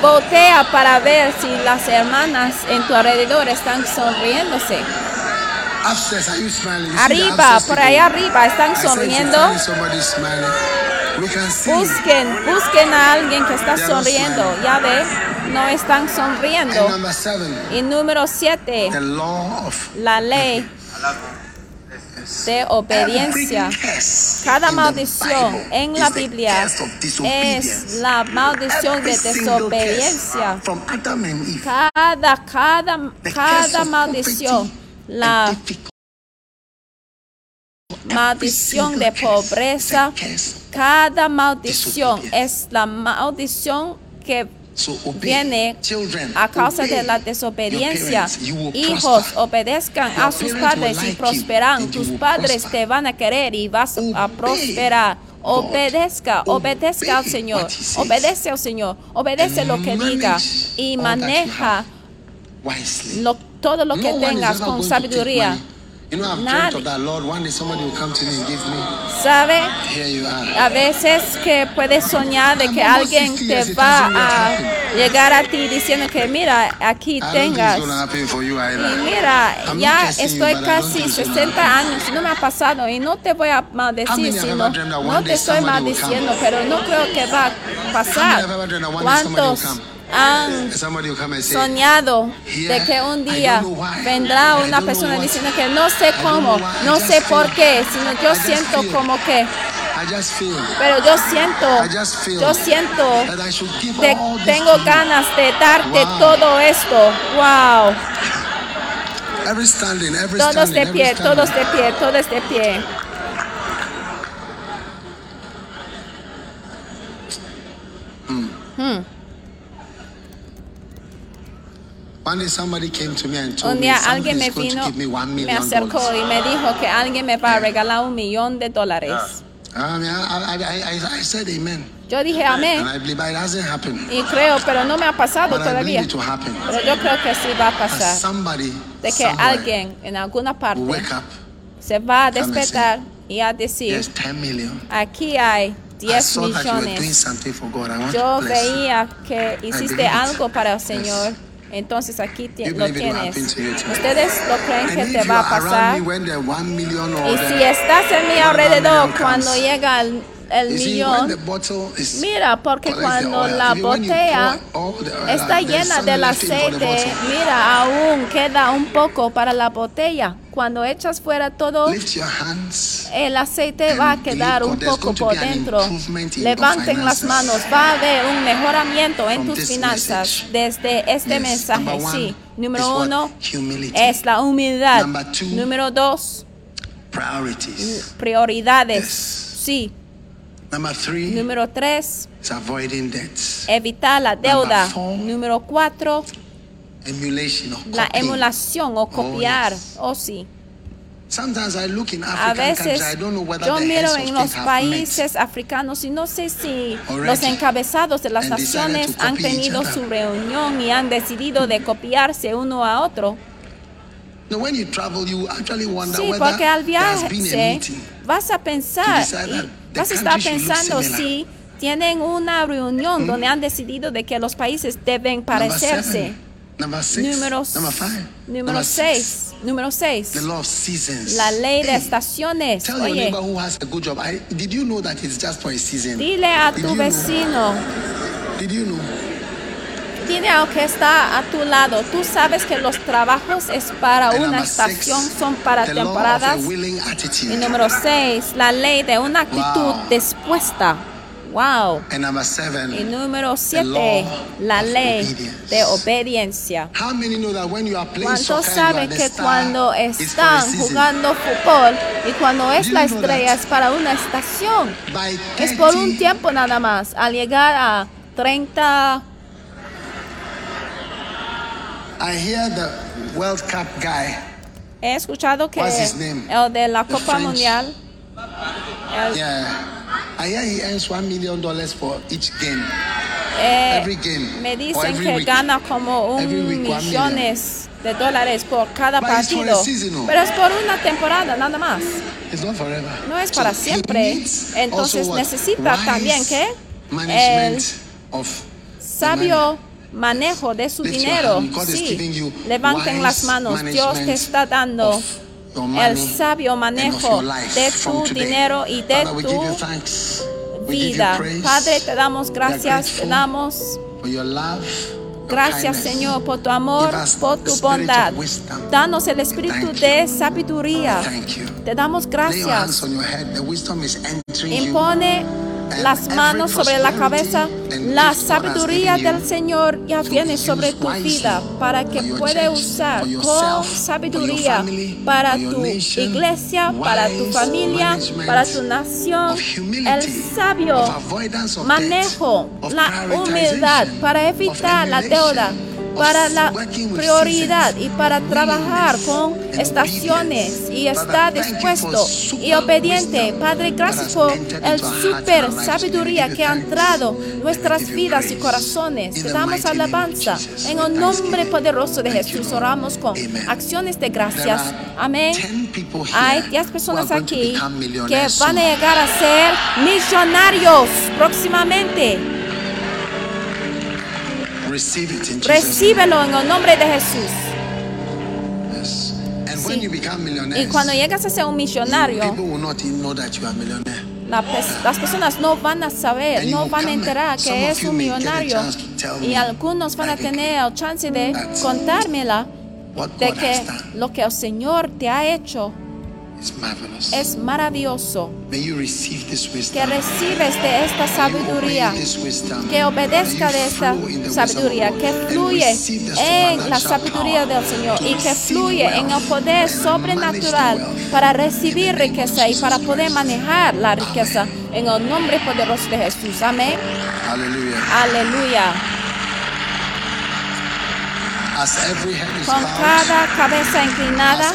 S2: Voltea para ver si las hermanas en tu alrededor están sonriéndose. Arriba, por ahí arriba, ¿están sonriendo? Busquen, busquen a alguien que está sonriendo. Ya ve, no están sonriendo. Y número siete, la ley de obediencia. Cada maldición en la Biblia es la maldición de desobediencia. Cada, cada, cada maldición. La maldición de pobreza. Cada maldición es la maldición que viene a causa de la desobediencia. Hijos, obedezcan a sus padres y prosperarán. Tus padres te van a querer y vas a prosperar. Obedezca, obedezca al Señor. Obedece al Señor. Obedece lo que diga y maneja
S1: have wisely.
S2: Todo lo que tengas con sabiduría.
S1: money. You know, I've
S2: Nadie.
S1: dreamt of that, Lord. One day somebody will come to me and give me.
S2: ¿Sabe?
S1: Here you are.
S2: A veces que puedes soñar de que alguien te va a llegar a ti diciendo que mira, aquí tengas. Y mira, ya estoy casi
S1: think it's gonna
S2: 60 años y no me ha pasado y no te voy a maldecir, sino no te estoy maldiciendo, pero no creo que va a pasar. ¿Cuántos? Han
S1: say,
S2: soñado de que un día vendrá una persona diciendo que no sé cómo, no sé por qué, sino yo siento como que, pero yo siento, yo siento
S1: this
S2: tengo ganas de darte
S1: Wow.
S2: todo esto. Wow.
S1: Every standing, every
S2: Todos
S1: standing,
S2: de pie, todos de pie, todos de pie.
S1: One day somebody came to me and told
S2: Un día alguien me vino,
S1: me
S2: acercó y me dijo que alguien me va a regalar un millón de dólares.
S1: I said amen.
S2: Yo dije amén y creo, pero no me ha pasado todavía. Pero yo creo que sí va a pasar. De que alguien en alguna parte se va a despertar y a decir,
S1: There's 10 million.
S2: aquí hay
S1: I
S2: 10
S1: saw that you were doing
S2: millones. Yo veía que hiciste algo para el. Señor. Entonces aquí lo tienes. Ustedes lo creen que te va a pasar. Y si estás en mi alrededor cuando llega el, el millón, mira, porque cuando la botella está llena del aceite, mira, aún queda un poco para la botella. Cuando echas fuera todo, el aceite va a quedar un poco por dentro. Levanten las manos, va a haber un mejoramiento en tus finanzas desde este mensaje. Sí, número uno es la humildad. Número dos, prioridades. Sí.
S1: Number three
S2: Número tres,
S1: is avoiding debts.
S2: evitar la deuda.
S1: Number four,
S2: Número cuatro,
S1: Emulation or
S2: la
S1: copying.
S2: emulación o copiar.
S1: yes.
S2: Oh, sí.
S1: Sometimes I look in
S2: A veces
S1: I don't know whether
S2: yo miro en los países africanos y no sé si los encabezados de las naciones han tenido su reunión y han decidido de copiarse uno a otro. Sí, porque al viaje vas a pensar y vas a estar pensando si tienen una reunión donde han decidido de que los países deben
S1: Number
S2: parecerse.
S1: seven. Number six.
S2: Número,
S1: Number five.
S2: número
S1: Number six.
S2: 6. Número 6.
S1: The law of seasons.
S2: La ley de estaciones.
S1: Tell your
S2: Oye,
S1: neighbor who has a good job. I, did you know that it's just for a season?
S2: dile a
S1: Did
S2: tu
S1: you know?
S2: vecino, Dile al que está a tu lado, tú sabes que los trabajos es para una estación, son para temporadas. Y número 6, la ley de una actitud dispuesta. Wow.
S1: And number seven,
S2: Y número
S1: the
S2: 7,
S1: law
S2: la ley de obediencia.
S1: How many know that when you are playing
S2: ¿Cuántos saben que cuando están jugando fútbol y cuando es la estrella es para una estación? Es por un
S1: 30
S2: tiempo nada más. Al llegar a 30,
S1: I hear the World Cup guy.
S2: he escuchado que
S1: What's his name?
S2: el de la
S1: The
S2: Copa
S1: French.
S2: Mundial, el-
S1: Yeah. I hear he earns one million dollars for each game.
S2: eh,
S1: every game,
S2: me
S1: or
S2: dicen
S1: every
S2: que
S1: week.
S2: gana como un
S1: Every week,
S2: millones de dólares por cada
S1: But
S2: partido.
S1: no?
S2: Pero es por una temporada nada más.
S1: It's not forever.
S2: No es
S1: So
S2: para siempre. Entonces necesita también que
S1: management
S2: el
S1: of
S2: sabio manejo de su dinero. Sí, levanten las manos. Dios te está dando el sabio manejo de tu dinero y de tu vida. Padre, te damos gracias, te damos gracias. Señor, por tu amor, por tu bondad. Danos el espíritu de sabiduría.
S1: Thank you.
S2: Te damos gracias. Impone las manos sobre la cabeza. La sabiduría del Señor ya viene sobre tu vida para que
S1: for your
S2: pueda
S1: church,
S2: usar con sabiduría para tu iglesia, para tu familia, para tu nación. El sabio manejo, la humildad para evitar la deuda, para la prioridad y para trabajar con estaciones y
S1: for
S2: dispuesto y obediente. Padre, gracias por el super sabiduría que ha entrado nuestras vidas y corazones. Te damos alabanza en el nombre poderoso de Jesús. Oramos con acciones de gracias. Amén.
S1: 10 people here
S2: Hay 10
S1: who
S2: personas aquí que van a llegar a ser millonarios próximamente. Recíbelo en el nombre de Jesús. Sí.
S1: you become
S2: Y cuando llegas a ser un millonario,
S1: people will not even know that you are a millionaire.
S2: la pers- las personas no van a saber, no van a enterar que es un millonario. Y algunos van a tener el chance de contármela
S1: What
S2: de que lo que el Señor te ha hecho. Es maravilloso.
S1: May you receive this wisdom.
S2: Que recibes de esta sabiduría. que obedezca de esta sabiduría, que fluye en la sabiduría del Señor y que fluye en el poder sobrenatural para recibir riqueza y para poder manejar la riqueza en el nombre poderoso de Jesús. Amén. Aleluya.
S1: As every head is
S5: con cada cabeza inclinada,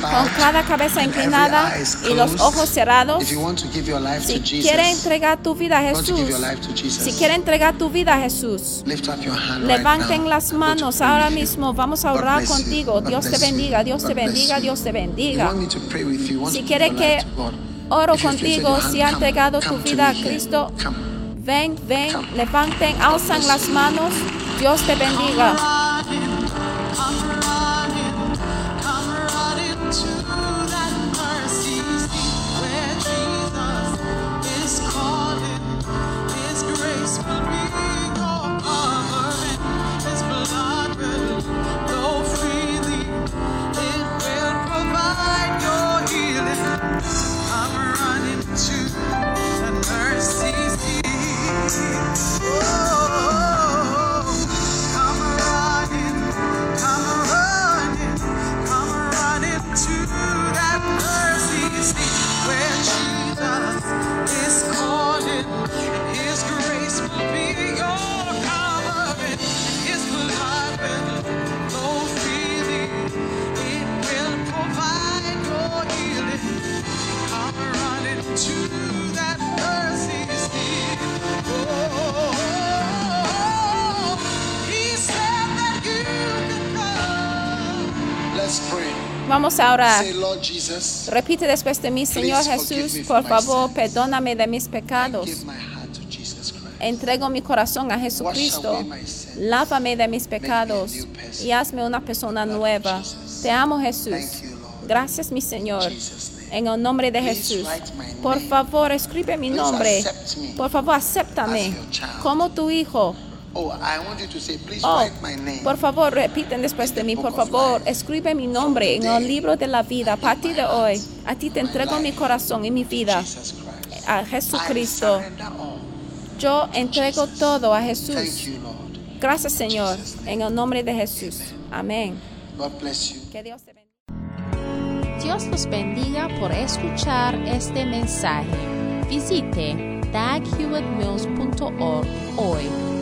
S5: con cada cabeza inclinada y los ojos cerrados. Si quiere entregar tu vida a Jesús, si quiere entregar tu vida a Jesús, levanten las manos ahora mismo. Vamos a orar contigo. Dios te bendiga, Dios te bendiga. Dios te bendiga. Si quiere que oro contigo, si ha entregado tu vida a. Cristo, ven, ven, levanten, alzan las manos. Dios te bendiga. Vamos a orar.
S1: Say, Lord Jesus,
S5: Repite después de mí, Señor Jesús, por favor, perdóname de mis pecados. Entrego mi corazón a Jesucristo. Lávame de mis pecados y hazme una persona nueva. Te amo, Jesús. Gracias, mi Señor. En el nombre de Jesús. Por favor, escribe mi nombre. Por favor, acéptame como tu hijo.
S1: Oh, I want you to say, please write my name.
S5: por favor, repiten después de mí. Por favor, escribe mi nombre en el libro de la vida. A partir de hoy, a ti te entrego mi corazón y mi vida.
S1: Jesus Christ.
S5: A
S1: I
S5: Jesucristo. Yo entrego todo a
S1: Thank
S5: Jesús.
S1: you, Lord.
S5: Gracias, Señor. En el nombre de Jesús. Amén.
S1: God bless you.
S5: Que Dios te bendiga.
S2: Dios los bendiga por escuchar este mensaje. Visite daghewittmills.org hoy